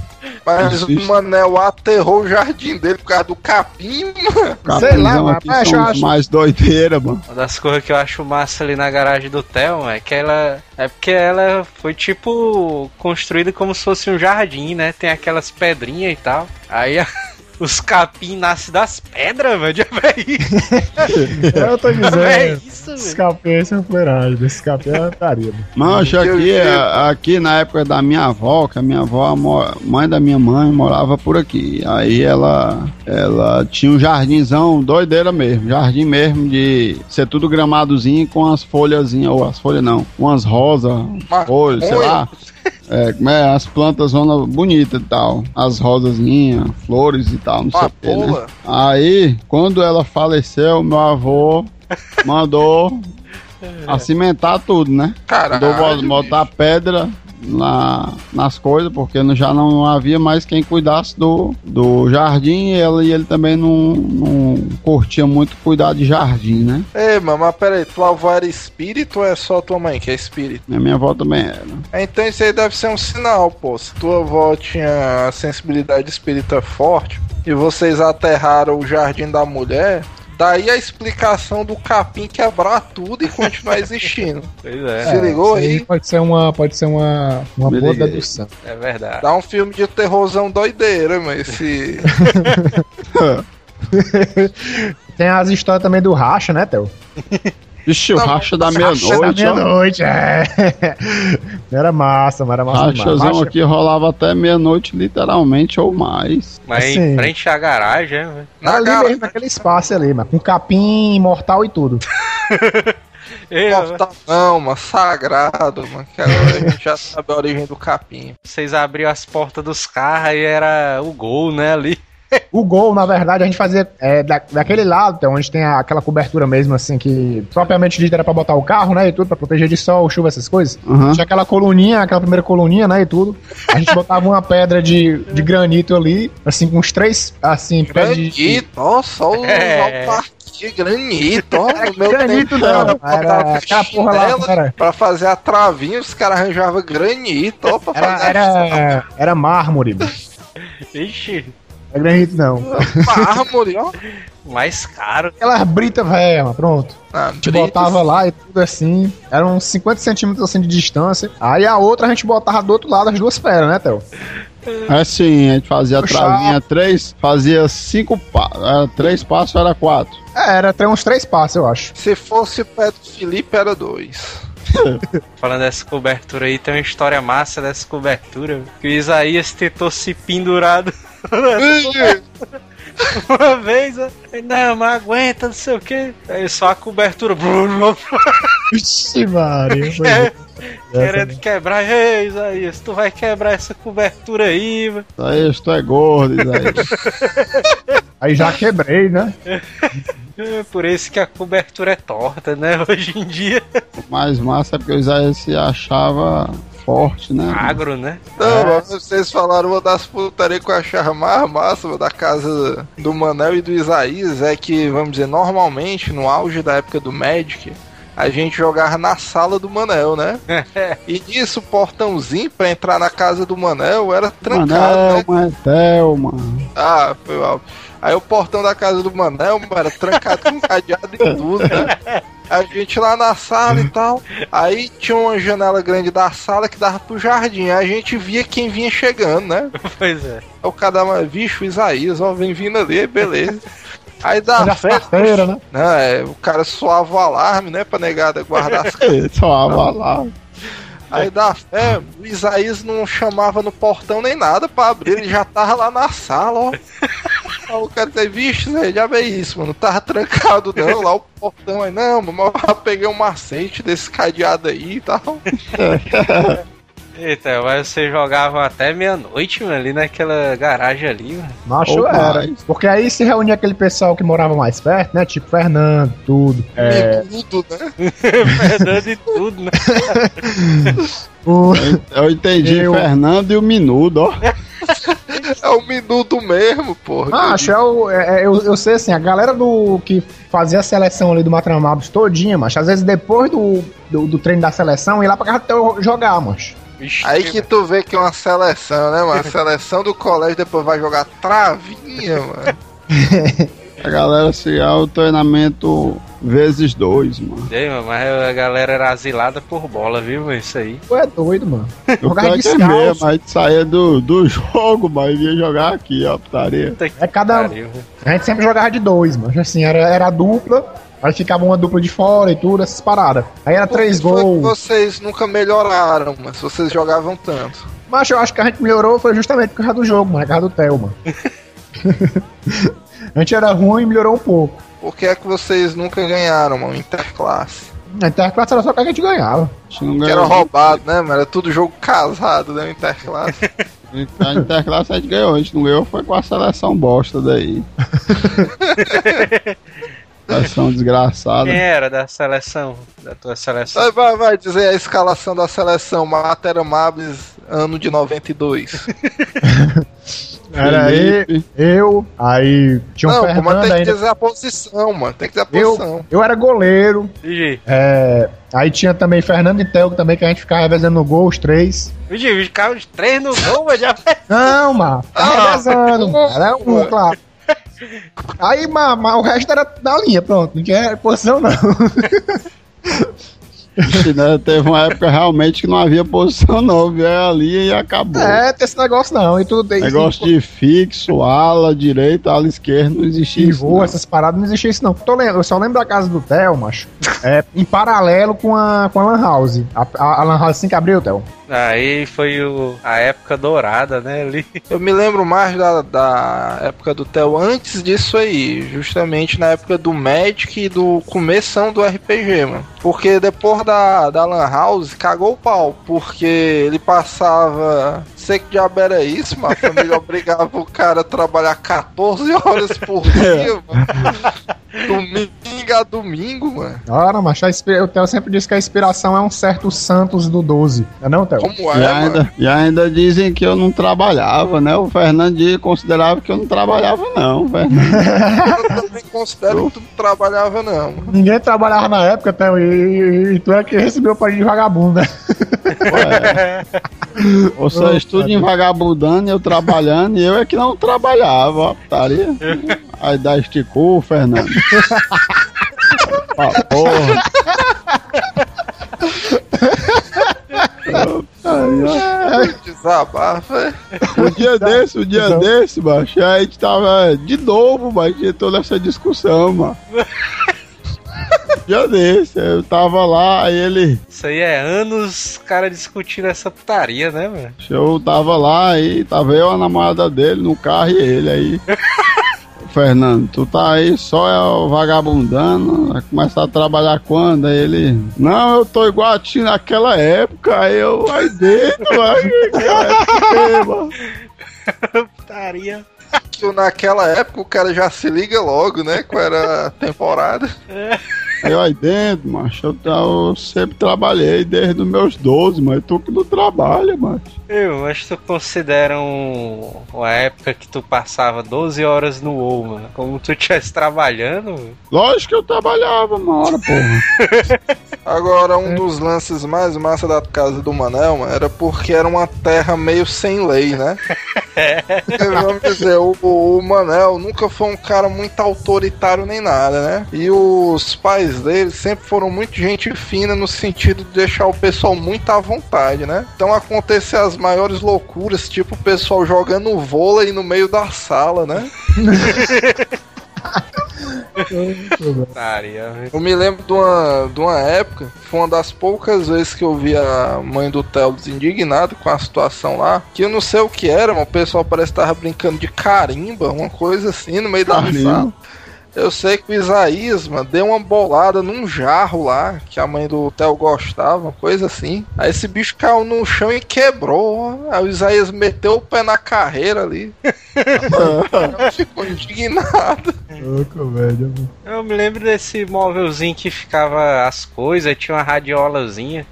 Mas o. Manel aterrou o jardim dele por causa do capim, mano. Sei lá, são os acho- mais doideira, mano. Uma das coisas que eu acho massa ali na garagem do Theo é que ela. É porque ela foi tipo construída como se fosse um jardim, né? Tem aquelas pedrinhas e tal. Aí a- os capim nascem das pedras, velho. Já isso, Eu tô é dizendo. isso, velho. capim aí são fuleiragem, esses capim é mano. Mancha, aqui, aqui na época da minha avó, que a minha avó, a mãe da minha mãe, morava por aqui. Aí ela, ela tinha um jardinzão doideira mesmo, jardim mesmo de ser tudo gramadozinho com as folhazinhas, ou as folhas não, umas rosas, folhas, sei lá. É, é, as plantas zona bonita e tal, as rosazinhas, flores e tal, não sei o que, né? Aí, quando ela faleceu, meu avô mandou acimentar tudo, né? Mandou Caralho. botar pedra na, nas coisas, porque já não havia mais quem cuidasse do, do jardim e ele, e ele também não, não curtia muito cuidar de jardim, né? Ei, mano, mas peraí, tua avó era espírito ou é só tua mãe que é espírito? A minha avó também era. Então isso aí deve ser um sinal, pô. Se tua avó tinha a sensibilidade espírita forte e vocês aterraram o jardim da mulher, Daí a explicação do capim quebrar tudo e continuar existindo. Pois é, Se ligou isso aí? Pode ser uma, pode ser uma, uma Me boa dedução. é verdade. Dá um filme de terrorzão doideira, mas esse. Tem as histórias também do racha, né, Theo? Vixe, o racha da Racha meia-noite, da ó. meia-noite, é. Era massa, mas era massa. Rachazão Racha- aqui rolava até meia-noite, literalmente, ou mais. Mas assim- em frente à garagem, é, velho. Na ali mesmo, naquele espaço ali, mas com capim imortal e tudo. Ei, Porta não, mano, sagrado, mano. Que agora a gente já sabe a origem do capim. Vocês abriam as portas dos carros e era o gol, né, ali. O gol, na verdade, a gente fazia é, da, daquele lado, então, onde tem a- aquela cobertura mesmo, assim, que propriamente dita era pra botar o carro, né, e tudo, pra proteger de sol, chuva, essas coisas. Aham. Tinha aquela coluninha, aquela primeira coluninha, né, e tudo. A gente botava uma pedra de, de granito ali, assim, com uns três, assim, pés de... Granito, ó, só os É. autarquia, granito, ó. Meu Granito tempo, não, aquela porra lá, era- Pra fazer a travinha, os caras arranjavam granito, ó, pra Era, fazer era, era mármore, mano. Ixi, é granito, não. a mármore, ó. mais caro. Aquelas britas velhas, mano, pronto. Ah, A gente brita, botava lá e tudo assim. Eram uns 50 centímetros assim de distância. Aí a outra a gente botava do outro lado as duas pedras, né, Theo? Assim, a gente fazia a Puxa. travinha três, fazia cinco passos. Era três passos, era quatro. É, era até uns três passos, eu acho. Se fosse o pé do Felipe, era dois. Falando dessa cobertura aí, tem uma história massa dessa cobertura. Que o Isaías tentou se pendurar do- uma vez, não, mas aguenta, não sei o que. Aí só a cobertura. Vixe, Maria. É, querendo quebrar. Ei, Isaías, tu vai quebrar essa cobertura aí. Isso aí, tu é gordo, isso aí. Aí já quebrei, né? É por isso que a cobertura é torta, né? Hoje em dia. O mais massa é porque o Isaías se achava forte, né? Agro, né? Não, mas vocês falaram uma das putarias que eu achava mais massa da casa do Manel e do Isaías é que, vamos dizer, normalmente, no auge da época do Magic, a gente jogava na sala do Manel, né? e nisso, o portãozinho pra entrar na casa do Manel era trancado, né? Manel, Manel, mano. Ah, foi mal. Aí o portão da casa do Manel, mano, era trancado com cadeado e tudo, né? A gente lá na sala e tal. Aí tinha uma janela grande da sala que dava pro jardim. Aí a gente via quem vinha chegando, né? Pois é. Aí o cara, bicho, o Isaías, ó, vem vindo ali, beleza. Aí dá Já festa. carteira, né? Não, é, o cara suava o alarme, né, pra negada guardar as Ele só lá. Aí da fé, o Isaías não chamava no portão nem nada pra abrir, ele já tava lá na sala, ó. Aí o cara tem visto, Zé, já vê isso, mano. Tava trancado não, lá o portão aí, não, mano, mas eu peguei um macete desse cadeado aí e tal. Eita, mas vocês jogavam até meia-noite, mano, ali naquela garagem ali, mano. Macho Ou era. mais. Porque aí se reunia aquele pessoal que morava mais perto, né? Tipo Fernando, tudo. É, Tudo, né? Fernando e tudo, né? o, Eu entendi Eu- Fernando e o Minudo, ó. É o minuto mesmo, porra. Macho, é o, é- é- eu, eu sei assim, a galera do que fazia a seleção ali do Matramabos todinha, macho, às vezes depois do, do, do treino da seleção, ia lá pra casa jogar, macho. Vixe, Aí que tu vê que é uma seleção, né, mano? A seleção do colégio depois vai jogar travinha, mano. A galera se o treinamento vezes dois, mano. Ei, mano, mas a galera era asilada por bola, viu, mano, isso aí. Tu é doido, mano. Cara que é descalço. mesmo, a gente saía do, do jogo, mas ia jogar aqui, ó, putaria. É cada. pariu. A gente sempre jogava de dois, mano. Assim, era, era dupla, aí ficava uma dupla de fora e tudo, essas paradas. Aí era três Por que gols. vocês nunca melhoraram, mas vocês jogavam tanto. Mas eu acho que a gente melhorou foi justamente por causa do jogo, mano. Por causa do Theo, mano. a gente era ruim e melhorou um pouco. Por que é que vocês nunca ganharam, mano, interclasse? A interclasse era só que a gente ganhava. A gente não Que era roubado, né, mano? Era tudo jogo casado, né, interclasse. A Interclasse a gente ganhou, a gente não ganhou, foi com a seleção bosta daí. seleção desgraçada. Quem era da seleção? Da tua seleção? vai, vai, vai dizer a escalação da seleção Matera Mabes, ano de 92. Era aí, Felipe. eu, aí tinha um não, pô, mas Fernando tem que ainda. dizer a posição, mano. Tem que dizer a Eu, posição. eu era goleiro. Vigi, é, aí tinha também Fernando e Theo também, que a gente ficava revezando no gol, os três. Vigi, ficava os três no gol, mas já Não, mano, tá Ah, revezando, mano. Era um, mano. claro. Aí mas, mas o resto era da linha, pronto. Não tinha posição, não. Né, Teve uma época realmente que não havia posição, não. Viu ali e acabou. É, tem esse negócio não. E tudo Negócio de fixo, ala direita, ala esquerda, não existia isso. Pivô, não. essas paradas não existia isso não. Eu só lembro da casa do Theo, macho. É, em paralelo com a, com a Lan House. A, a, a Lan House assim que abriu, Theo. Aí foi o, a época dourada, né? Ali. Eu me lembro mais da, da época do Theo antes disso aí, justamente na época do Magic e do começão do RPG, mano. Porque depois da, da Lan House cagou o pau, porque ele passava. Sei que diabo era isso, mano. A família obrigava o cara a trabalhar 14 horas por dia, mano. Domingo a domingo, mano. Ora, macho, a inspi- o Theo sempre disse que a inspiração é um certo Santos do 12. Não Theo? Como E é, mano? ainda, e ainda dizem que eu não trabalhava, né? O Fernandinho considerava que eu não trabalhava, não. Fernando. Eu também considero que tu não trabalhava, não. Ninguém trabalhava na época, Theo, e, e- e tu é que recebeu o país de vagabundo, né? Ué. Você estuda em vagabundando, eu trabalhando, e eu é que não trabalhava, ó, putaria. Aí dá esticou, Fernando. Ah, porra. Aí, Desabafa. é. ó, um dia desse, um dia desse, macho, a gente tava de novo, mas tinha toda essa discussão, mano. Um dia desse, eu tava lá, aí ele. Isso aí é anos cara discutindo essa putaria, né, mano? Eu tava lá aí, tava eu, a namorada dele, no carro e ele aí. Fernando, tu tá aí só é o vagabundando, vai começar a trabalhar quando? Aí ele, não, eu tô igual a ti naquela época, aí eu, aí dentro, aí, mano. Putaria. Que naquela época o cara já se liga logo, né? Qual era a temporada. Eu aí dentro, macho, eu, eu sempre trabalhei desde os meus 12, mas tu que não trabalha, macho. Eu, mas tu considera um, uma época que tu passava 12 horas no WoW, mano? Como tu estivesse trabalhando, mano? Lógico que eu trabalhava uma hora, porra. Agora, um dos lances mais massa da casa do Manel mano, era porque era uma terra meio sem lei, né? Vamos dizer, o, o Manel nunca foi um cara muito autoritário nem nada, né? E os pais dele sempre foram muito gente fina no sentido de deixar o pessoal muito à vontade, né? Então aconteciam as maiores loucuras, tipo o pessoal jogando vôlei no meio da sala, né? Eu me lembro de uma, de uma época, foi uma das poucas vezes que eu vi a mãe do Theo desindignada com a situação lá, que eu não sei o que era, mas o pessoal parece que tava brincando de carimba, uma coisa assim, no meio da Carimba? sala. Eu sei que o Isaías, mano, deu uma bolada num jarro lá, que a mãe do Theo gostava, uma coisa assim. Aí esse bicho caiu no chão e quebrou. Aí o Isaías meteu o pé na carreira ali. Mãe ficou indignada. Louco, velho. Eu me lembro desse móvelzinho que ficava as coisas, aí tinha uma radiolazinha.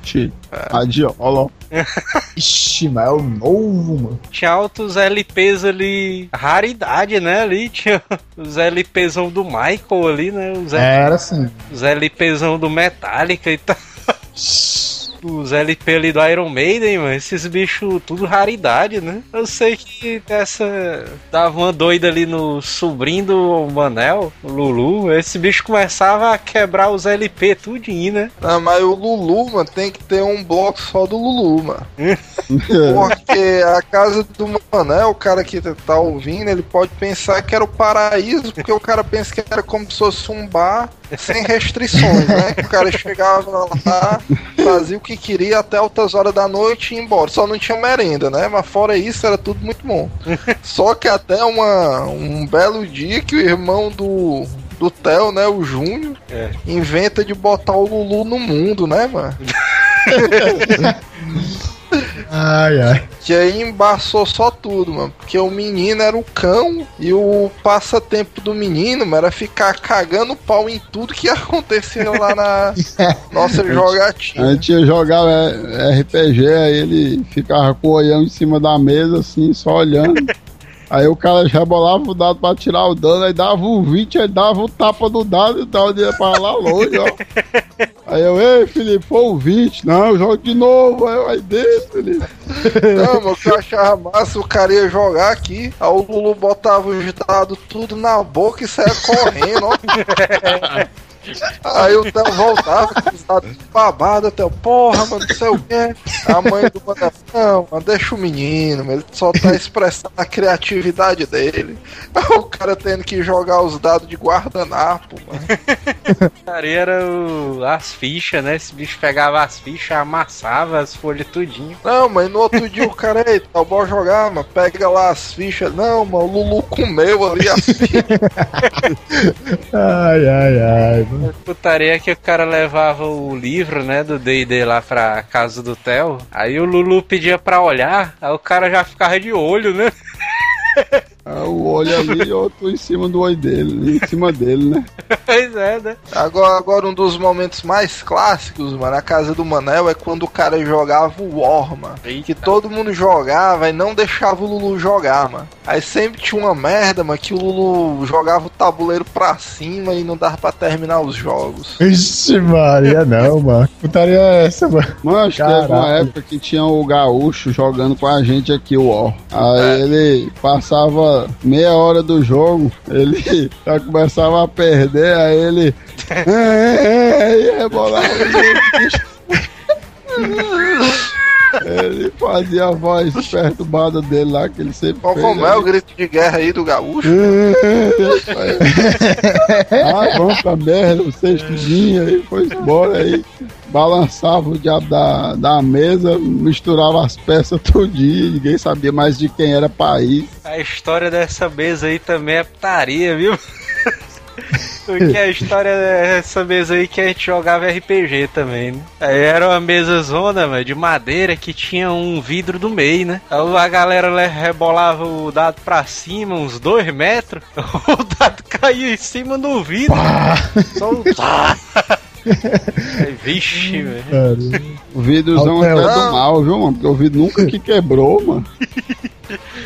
Radiola. Ixi, mas é o novo, mano. Tinha altos LPs ali, raridade, né? Ali tinha os LPzão do Michael ali, né? Os, Era assim. os LPzão do Metallica e tal. Os LP ali do Iron Maiden, mano, esses bichos tudo raridade, né? Eu sei que essa dava uma doida ali no sobrinho do Manel, o Lulu. Esse bicho começava a quebrar os LP tudinho, né? Não, mas o Lulu, mano, tem que ter um bloco só do Lulu, mano. Porque a casa do Manel, o cara que tá ouvindo, ele pode pensar que era o paraíso, porque o cara pensa que era como se fosse um bar sem restrições, né? Que o cara chegava lá, fazia o que queria até altas horas da noite e ia embora. Só não tinha merenda, né? Mas fora isso, era tudo muito bom. Só que até uma, um belo dia que o irmão do. Do Theo, né, o Júnior, É. inventa de botar o Lulu no mundo, né, mano? Ai, ai. Que aí embaçou só tudo, mano. Porque o menino era o cão e o passatempo do menino mano, era ficar cagando pau em tudo que acontecia lá na nossa A jogatina. gente ia jogar RPG, aí ele ficava com o olhão em cima da mesa, assim, só olhando. Aí o cara rebolava o dado pra tirar o dano, aí dava um 20, aí dava o tapa do dado e o dado ia pra lá longe, ó. Aí eu, ei, Felipe, foi o 20. Não, eu jogo de novo. Aí eu, aí dentro, Felipe. Não, mas o que eu achava massa, o cara ia jogar aqui, aí o Lulu botava os dados tudo na boca e saia correndo, ó. Aí o Theo voltava com os dados babados, o Theo, porra, mano, não sei o quê. A mãe do mano, não, mano, deixa o menino, ele só tá expressando a criatividade dele. O cara tendo que jogar os dados de guardanapo, mano. Putaria era o- as fichas, né? Esse bicho pegava as fichas, amassava as folhas tudinho. Não, mas no outro dia o cara, ei, tá bom jogar, mano, pega lá as fichas. Não, mano, o Lulu comeu ali as fichas. Ai, ai, ai. Mano. Putaria que o cara levava o livro, né, do D&D lá pra casa do Theo. Aí o Lulu pedia pra olhar, aí o cara já ficava de olho, né? Aí o olho ali e outro em cima do olho dele, em cima dele, né? pois é, né? Agora, agora um dos momentos mais clássicos, mano, na casa do Manel é quando o cara jogava o War, mano. Que todo mundo jogava e não deixava o Lulu jogar, mano. Aí sempre tinha uma merda, mano, que o Lulu jogava o tabuleiro pra cima e não dava pra terminar os jogos. Ixi, Maria, não, mano. Que Putaria é essa, mano? Mas teve uma época que tinha o gaúcho jogando com a gente aqui, o War. Aí ele passava meia hora do jogo, ele já começava a perder, aí ele. É, é, é, e rebolava. Ele fazia a voz perturbada dele lá, que ele sempre Qual fez. como é o grito de guerra aí do gaúcho? ah, vamos pra merda, o sextudinho aí, foi embora aí. Balançava o diabo da, da mesa, misturava as peças tudinho, ninguém sabia mais de quem era país. A história dessa mesa aí também é putaria, viu? Porque a história dessa mesa aí que a gente jogava RPG também, né? Aí era uma mesa zona, mano, de madeira que tinha um vidro do meio, né? Aí a galera le- rebolava o dado pra cima, uns dois metros, o dado caía em cima do vidro. Só um... Aí, Vixe, velho. O vidrozão até do mal, viu, mano? Porque o vidro nunca que quebrou, mano.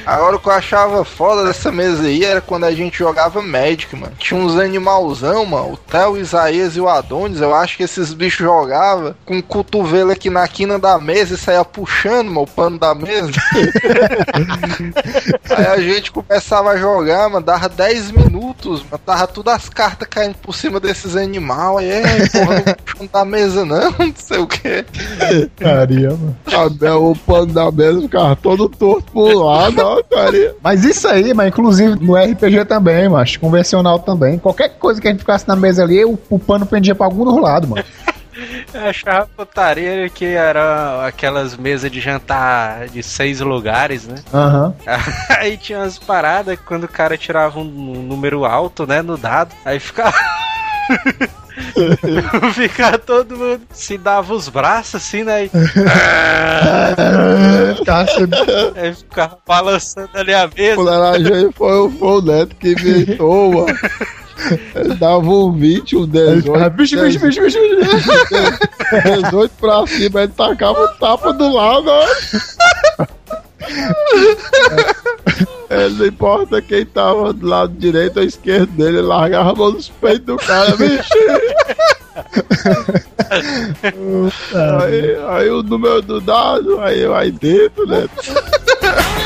Agora o que eu achava foda dessa mesa aí era quando a gente jogava Magic, mano. Tinha uns animalzão, mano. O Theo, o Isaías e o Adonis. Eu acho que esses bichos jogavam com o cotovelo aqui na quina da mesa e saia puxando, mano, o pano da mesa. aí a gente começava a jogar, mano. Dava 10 minutos, mano. Tava todas as cartas caindo por cima desses animais. Aí, é, porra, não puxando da mesa não, não sei o que. Putaria, mano. O pano da mesa ficava todo torto pro lado, ó, carinha. Mas isso aí, mas inclusive no RPG também, mas convencional também. Qualquer coisa que a gente ficasse na mesa ali, o, o pano pendia pra algum dos lados, mano. Eu achava putaria que era aquelas mesas de jantar de seis lugares, né? Aham. Aí tinha umas paradas que quando o cara tirava um número alto, né, no dado, aí ficava. ficava todo mundo se dava os braços assim, né? E, Cássio, aí ficava balançando ali a mesa. fuleiragem aí foi, o- foi o Neto que inventou, mano. Ele dava um 20, um ele 18. ficava, bicho, bicho, bicho, bicho, bicho. 18 pra cima, ele tacava o tapa do lado, ó. É, não importa quem tava do lado direito ou esquerdo dele, ele largava a mão nos peitos do cara, bicho. aí, aí o número do dado, aí aí dentro, né?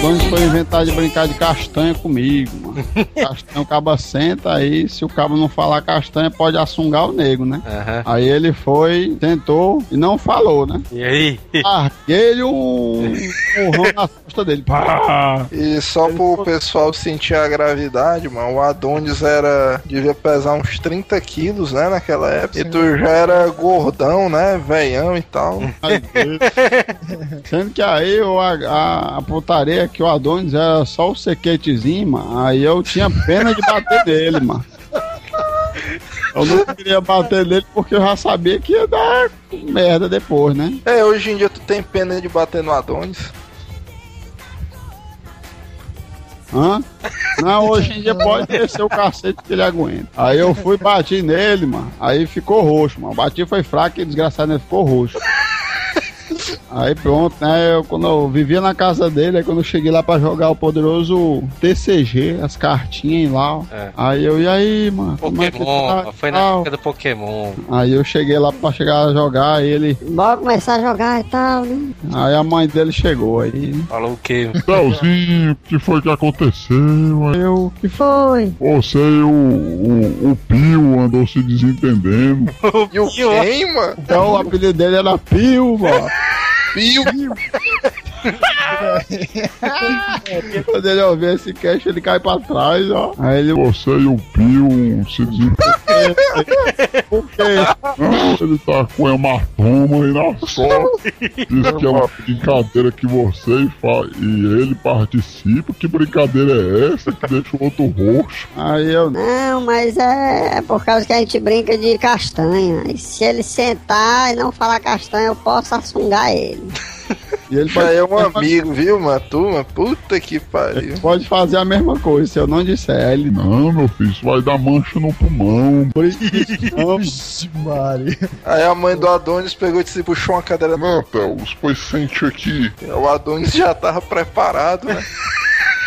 Adonis foi inventar de brincar de castanha comigo, mano. Castanha, o cabo senta, aí se o cabo não falar castanha, pode assungar o nego, né? Aham. Aí ele foi, tentou e não falou, né? E aí? Larguei um murrão na costa dele. Pá! E só pro pessoal sentir a gravidade, mano, o Adonis era. devia pesar uns 30 quilos, né, naquela época. E tu já era gordão, né, veião e tal. Sendo que aí o- a, a, a putaria que o Adonis era só o sequetezinho, mano. Aí eu tinha pena de bater nele, mano. Eu não queria bater nele porque eu já sabia que ia dar merda depois, né? É, hoje em dia tu tem pena de bater no Adonis. Hã? Não, hoje em dia pode descer o cacete que ele aguenta. Aí eu fui bati nele, mano. Aí ficou roxo, mano. Bati foi fraco e desgraçado ele ficou roxo. Aí pronto, né? Eu, quando eu vivia na casa dele, aí quando eu cheguei lá pra jogar o poderoso TCG, as cartinhas lá, ó. É. Aí eu, e aí, mano? como é que Pokémon, tá? foi na época do Pokémon. Aí eu cheguei lá pra chegar a jogar, ele. Bora começar a jogar e tal, né? Aí a mãe dele chegou aí. Falou o quê? Telzinho, o que foi que aconteceu? Eu que Foi. Você e o, o, o Pio andou se desentendendo. E o quem, mano? Então o apelido dele era Pio, mano. Pio. Quando ele ouvir esse cast, ele cai pra trás, ó. Aí ele. Você e o Pio se desentenderam. Por quê? Não, ele tá com hematoma aí na sorte. Diz que é uma brincadeira que você e, fa- e ele participam. Que brincadeira é essa que deixa o outro roxo? Aí eu. Não, mas é, é por causa que a gente brinca de castanha. E se ele sentar e não falar castanha, eu posso assungar ele. E ele pode, é um amigo, viu, mano? Turma, puta que pariu. pode fazer a mesma coisa, se eu não disser. Ele não. Meu filho, isso vai dar mancha no pulmão. Vixe, Maria. Aí a mãe do Adonis pegou e disse, puxou uma cadeira. Não, Theo, pois sente aqui. O Adonis já tava preparado, né?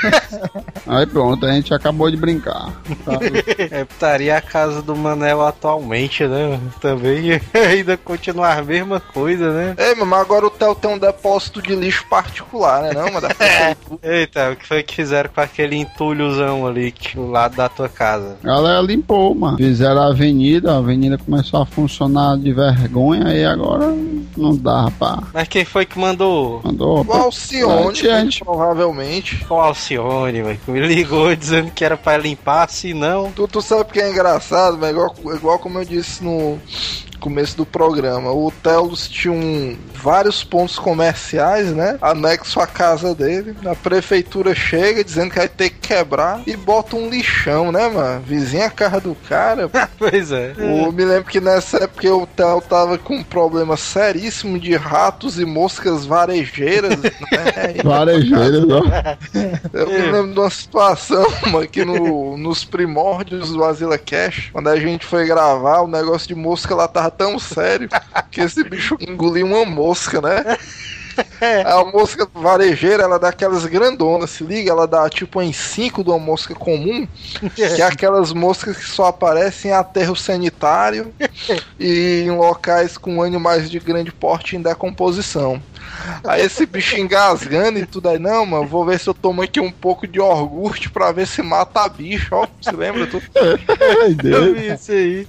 Aí pronto, a gente acabou de brincar. É, estaria a casa do Manel atualmente, né? Também ainda continuar a mesma coisa, né? Ei, mas agora o Theo tem um depósito de lixo particular, né? Não, mano? Eita, o que foi que fizeram com aquele entulhozão ali que do lado da tua casa? A galera limpou, mano. Fizeram a avenida, a avenida começou a funcionar de vergonha e agora não dá, rapaz. Mas quem foi que mandou? Mandou. O Alcione, Gente, gente. provavelmente. O Alcione, velho, que me ligou dizendo que era pra limpar, se não. Tu, tu sabe que é engraçado, mas igual, igual como eu disse no começo do programa, o Telos tinha um, vários pontos comerciais, né? Anexo à casa dele. A prefeitura chega dizendo que vai ter que quebrar e bota um lixão, né, mano? Vizinha a casa do cara. Pois é. Eu me lembro que nessa época o Theo tava com um problema seríssimo de ratos e moscas varejeiras, né? Varejeiras, ó. Eu me lembro de uma situação, mano, que no, nos primórdios do Azila Cash, quando a gente foi gravar, o negócio de mosca lá tava tão sério que esse bicho engoliu uma mosca, né? A mosca varejeira, ela dá aquelas grandonas, se liga? Ela dá tipo em 5 de uma mosca comum, que é aquelas moscas que só aparecem em aterro sanitário e em locais com animais de grande porte em decomposição. Aí esse bicho engasgando e tudo aí, não, mano, vou ver se eu tomo aqui um pouco de iogurte pra ver se mata bicho, ó. Você lembra? Tu... Ai, Eu Deus. vi isso aí.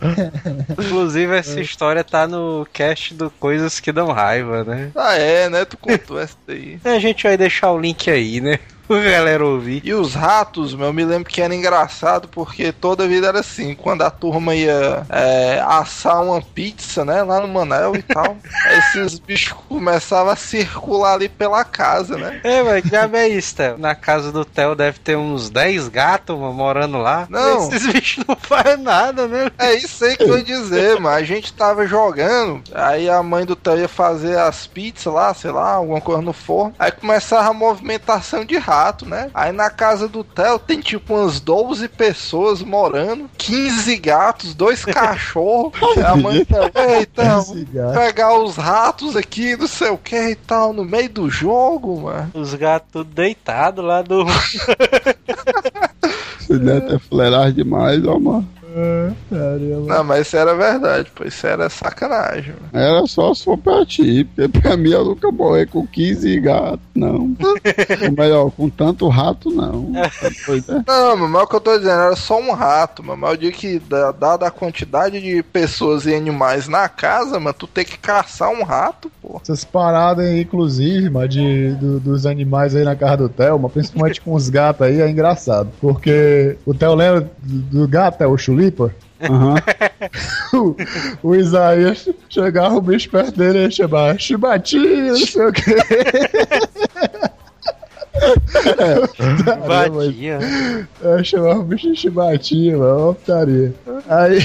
Inclusive, essa história tá no cast do Coisas que Dão Raiva, né? Ah, é, né? Contou essa. A gente vai deixar o link aí, né? O galera ouvir. E os ratos, meu, eu me lembro que era engraçado porque toda vida era assim, quando a turma ia é, assar uma pizza, né, lá no Manel e tal, esses bichos começavam a circular ali pela casa, né? É, mas já é isso, Theo. Na casa do Theo deve ter uns 10 gatos mano, morando lá. Não. Esses bichos não fazem nada, né? É isso aí que eu ia dizer, mas a gente tava jogando, aí a mãe do Theo ia fazer as pizzas lá, sei lá, alguma coisa no forno, aí começava a movimentação de rato, né? Aí na casa do Theo tem tipo umas 12 pessoas morando, 15 gatos, dois cachorros, a mãe Theo, eita, Esse gato. pegar os ratos aqui, não sei o que e tal, no meio do jogo, mano. Os gatos tudo deitados lá do. Você deve ter flerado demais, ó, mano. Caramba. Não, mas isso era verdade, pô, isso era sacanagem, mano. Era só se for pra ti, porque pra mim eu nunca morri com 15 gatos, não. Ou melhor, com tanto rato, não. É? Não, mas é o que eu tô dizendo, era só um rato, mano. Mas eu digo que, da- dada a quantidade de pessoas e animais na casa, mano, tu tem que caçar um rato, pô. Essas paradas aí, inclusive, mano, de, do- dos animais aí na casa do Theo, mas principalmente com os gatos aí, é engraçado. Porque o Theo lembra do, gato, é o Chulipa? Aham. O, o Isaías chegava o bicho perto dele e chamava chibatinho, não sei o quê. Batia. Eu chamava o bicho de chibatinha, mano, uma putaria. Aí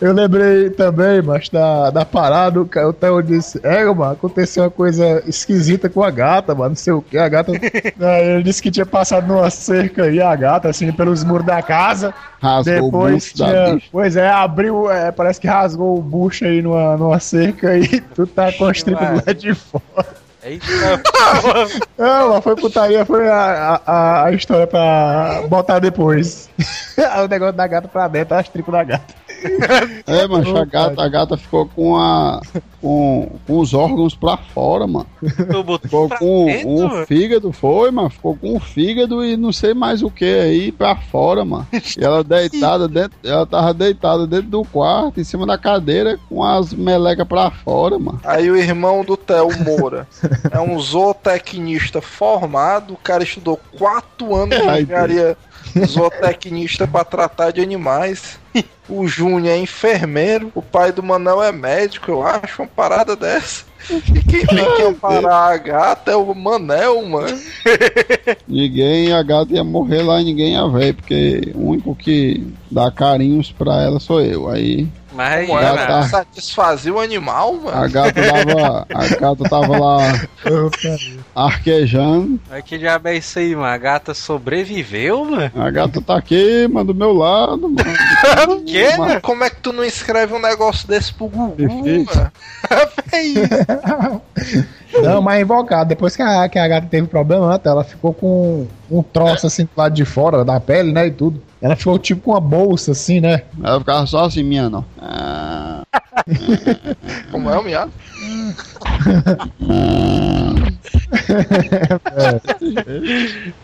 eu lembrei também, mas da, da parada, o o Theo disse: É, mano, aconteceu uma coisa esquisita com a gata, mano, não sei o que. A gata. Aí ele disse que tinha passado numa cerca aí, a gata, assim, pelos muros da casa. Rasgou o Depois bucho da tinha. Pois é, abriu, é, parece que rasgou o bucho aí numa, numa cerca e tu tá constrito do lado de fora. Eita, Não, mas foi putaria, foi a, a, a história pra botar depois. o negócio da gata pra dentro, as tricos da gata. É, mas a gata, a gata ficou com a. Com, com os órgãos pra fora, mano. tu botou Ficou pra com dentro, o mano? fígado, foi, mano. Ficou com o fígado e não sei mais o que aí pra fora, mano. E ela deitada dentro. Ela tava deitada dentro do quarto, em cima da cadeira, com as melecas pra fora, mano. Aí o irmão do Theo Moura é um zootecnista formado, o cara estudou quatro anos de engenharia zootecnista pra tratar de animais. O Júnior é enfermeiro, o pai do Manel é médico, eu acho, uma parada dessa. E quem tem que amparar a gata é o Manel, mano. Ninguém, a gata ia morrer lá e ninguém ia ver, porque o único que dá carinhos pra ela sou eu. Aí Mas Como é, Gata. mano? Satisfazer o animal, a mano. gata tava. A gata tava lá arquejando. mas que diabo é isso aí, mano? A gata sobreviveu, mano? A gata tá aqui, mano, do meu lado, mano. O quê? Mano, Como é que tu não escreve um negócio desse pro Gugu, Difícil. mano? Não, mas invocado. Depois que a, que a gata teve problema, né, ela ficou com um troço assim do lado de fora da pele, né? E tudo. Ela ficou tipo com uma bolsa, assim, né? Ela ficava só assim, minha não. Ah, Como é o miado?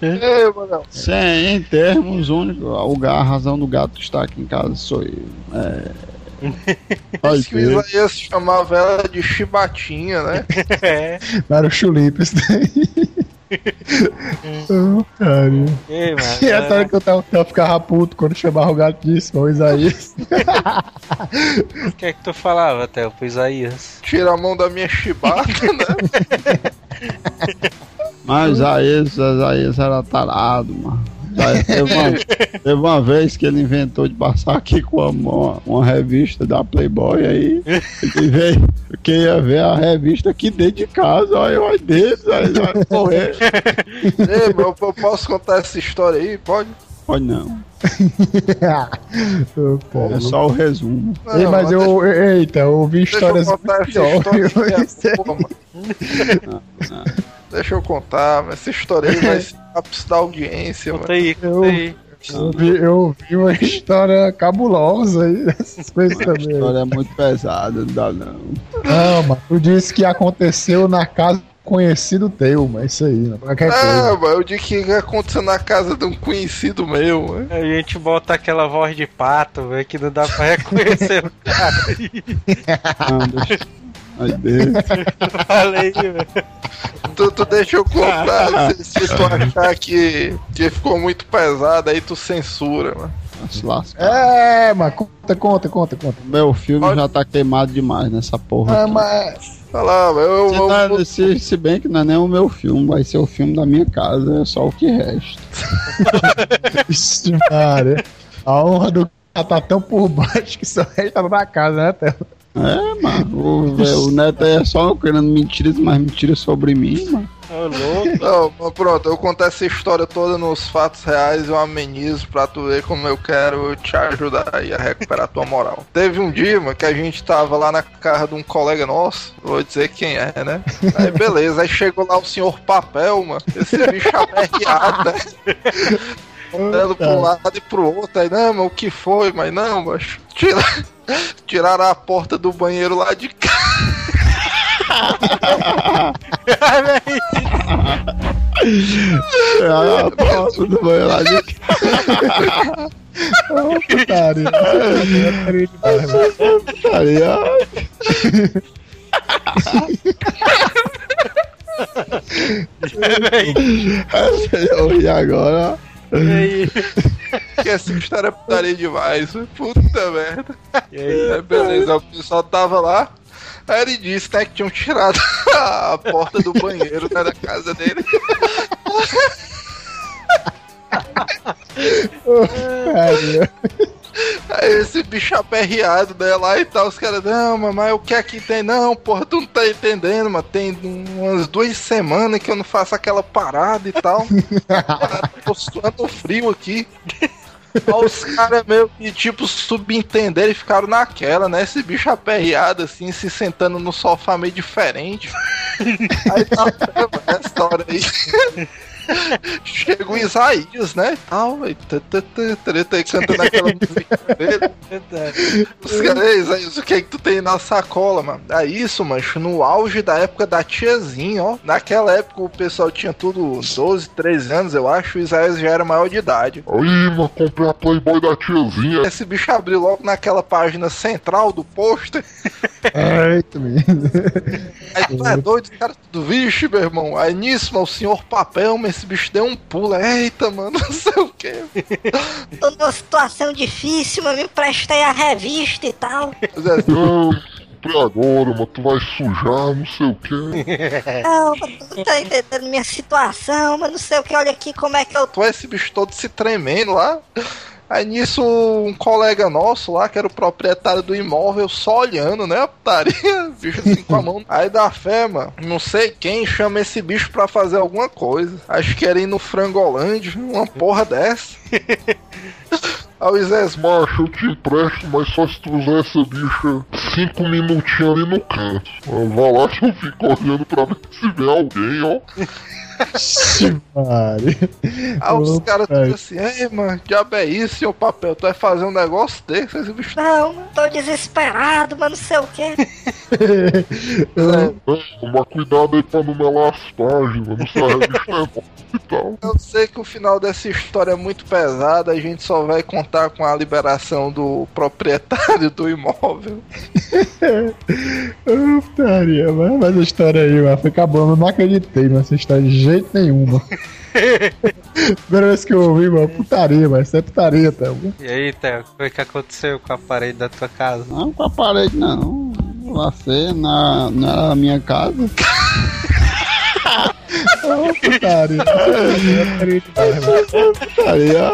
Ei, sem, em termos únicos, a, a razão do gato estar aqui em casa sou eu. É. Ai, Diz que o. Isaías chamava ela de chibatinha, né? É. Não era o chulipe isso daí. Oh, cara. Ei, mano. E a história que eu tava, eu ficava puto quando chamava o gato disso, o Isaías. O que é que tu falava, Theo, pro Isaías? Tira a mão da minha chibata, né? Mas Isaías, Isaías era tarado, mano. Teve uma, teve uma vez que ele inventou de passar aqui com a mão uma revista da Playboy aí. Ele veio, que ia ver a revista aqui dentro de casa, olha, olha dentro, aí vai correr. Ei, meu, eu posso contar essa história aí? Pode? Pode não, pô. é só o resumo. Não, Ei, mas eu, eita, eu ouvi Deixa eu histórias contar essa história. Deixa eu contar, mas essa história aí vai ser ápice da audiência, Conta mano. aí, conta Eu- aí. Eu ouvi, eu ouvi uma história cabulosa aí, essas coisas A também. história é muito pesada, não dá não. Não, mano, tu disse que aconteceu na casa do conhecido teu, mas isso aí, né? Qualquer coisa. Ah, mano, eu digo que aconteceu na casa de um conhecido meu, mano. A gente bota aquela voz de pato, velho, que não dá pra reconhecer o cara. Ai, Deus. Falei, velho. Tu, tu deixa eu contar, se, se tu achar que, que ficou muito pesado, aí tu censura, mano. Se lascar. É, mas conta, conta, conta, conta. Meu filme Pode- já tá queimado demais nessa porra. Ah, aqui. mas. Olha lá, mano, eu, Se, eu, não é- se, se bem que não é nem o meu filme, vai ser o filme da minha casa, é só o que resta. Maria. A honra do cara tá tão por baixo que só resta na casa, né, Theo? É, mano, o, o Neto aí é só querendo mentiras, mas mentiras sobre mim, mano. Ô, louco. Não, pronto, eu contar essa história toda nos fatos reais e eu amenizo pra tu ver como eu quero te ajudar aí a recuperar tua moral. Teve um dia, mano, que a gente tava lá na casa de um colega nosso, vou dizer quem é, né? Aí beleza, aí chegou lá o senhor Papel, mano, esse bicho aperreado, né? Andando pra um lado e pro outro, aí, não, mas o que foi? Mas não, mas tira... tiraram a porta do banheiro lá de casa. É a porta do banho lá de Ô, putaria. Putaria demais, mano. putaria. Eu ri agora. E aí? Que essa história é putaria demais. Puta merda. E aí? Aí, beleza, o pessoal tava lá. Aí ele disse, né, que tinham tirado a porta do banheiro né, da casa dele. Aí esse bicho aperreado dela e tal, os caras, não, mamãe, o que é que tem? Não, porra, tu não tá entendendo, mano. Tem umas duas semanas que eu não faço aquela parada e tal. Tô suando frio aqui. Os caras meio que, tipo, subentenderam e ficaram naquela, né? Esse bicho aperreado, assim, se sentando no sofá meio diferente. Aí tá essa história aí. Chega o Isaías, né? Tal, e cantando aquela música dele. Os caras, "Ei, Isaías, o que é que tu tem na sacola, mano? É isso, mancho, no auge da época da tiazinha, ó. Naquela época o pessoal tinha tudo 12, 13 anos, eu acho, o Isaías já era maior de idade. Aí, mano, comprei a Playboy da tiazinha. Esse bicho abriu logo naquela página central do pôster. eita, menino. Aí tu é doido, os caras tudo, vixe, meu irmão. Aí nisso, mano, o senhor papel, mas esse bicho deu um pulo. Eita, mano, não sei o que. Tô numa situação difícil, mas me emprestei a revista e tal. Não, comprei agora, mano, tu vai sujar, não sei o que. Não, mas tu não tá entendendo minha situação, mas não sei o que, olha aqui como é que eu tô. Tu é esse bicho todo se tremendo lá. Aí nisso, um colega nosso lá, que era o proprietário do imóvel, só olhando, né? A putaria, bicho assim com a mão. Aí da fé, mano, não sei quem chama esse bicho pra fazer alguma coisa. Acho que era ir no Frangolândia, uma porra dessa. Aí o Zés, Macho, eu te empresto, mas só se tu usar essa bicha cinco minutinhos ali no canto. Vai lá que eu fico olhando pra ver se vê alguém, ó. Mari. Aí os caras tudo assim, ei, mano, diabo é isso, seu papel? Tu vai fazer um negócio desse? Esse bicho Não, tô desesperado, mas não sei o que. É, mas cuidado aí pra não melar as páginas, não sei, é e tal. Eu sei que o final dessa história é muito pesado, a gente só vai contar com a liberação do proprietário do imóvel. Putaria, mas, mas a história aí, mano, foi acabando. Eu não acreditei nessa história de jeito nenhum, mano. Primeira vez que eu ouvi, mano, putaria, mas isso é putaria, mano. E aí, Theo, o que aconteceu com a parede da tua casa? Não com a parede, não. Lacei na, na minha casa. Ô, putaria. Putaria. Putaria.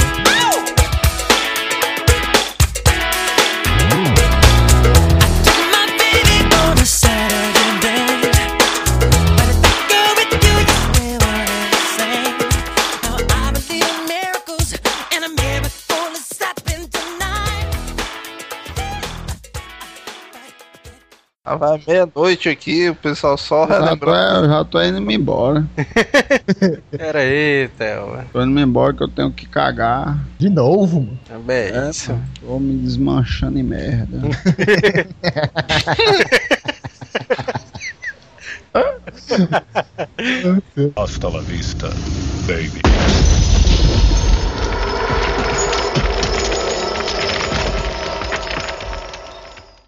vai meia-noite aqui, o pessoal só Já tô, relembrando. eu já tô indo me embora. Pera aí, Theo. Tô indo me embora que eu tenho que cagar. De novo, mano. Também é isso. Tô me desmanchando em merda. Hasta la vista, baby.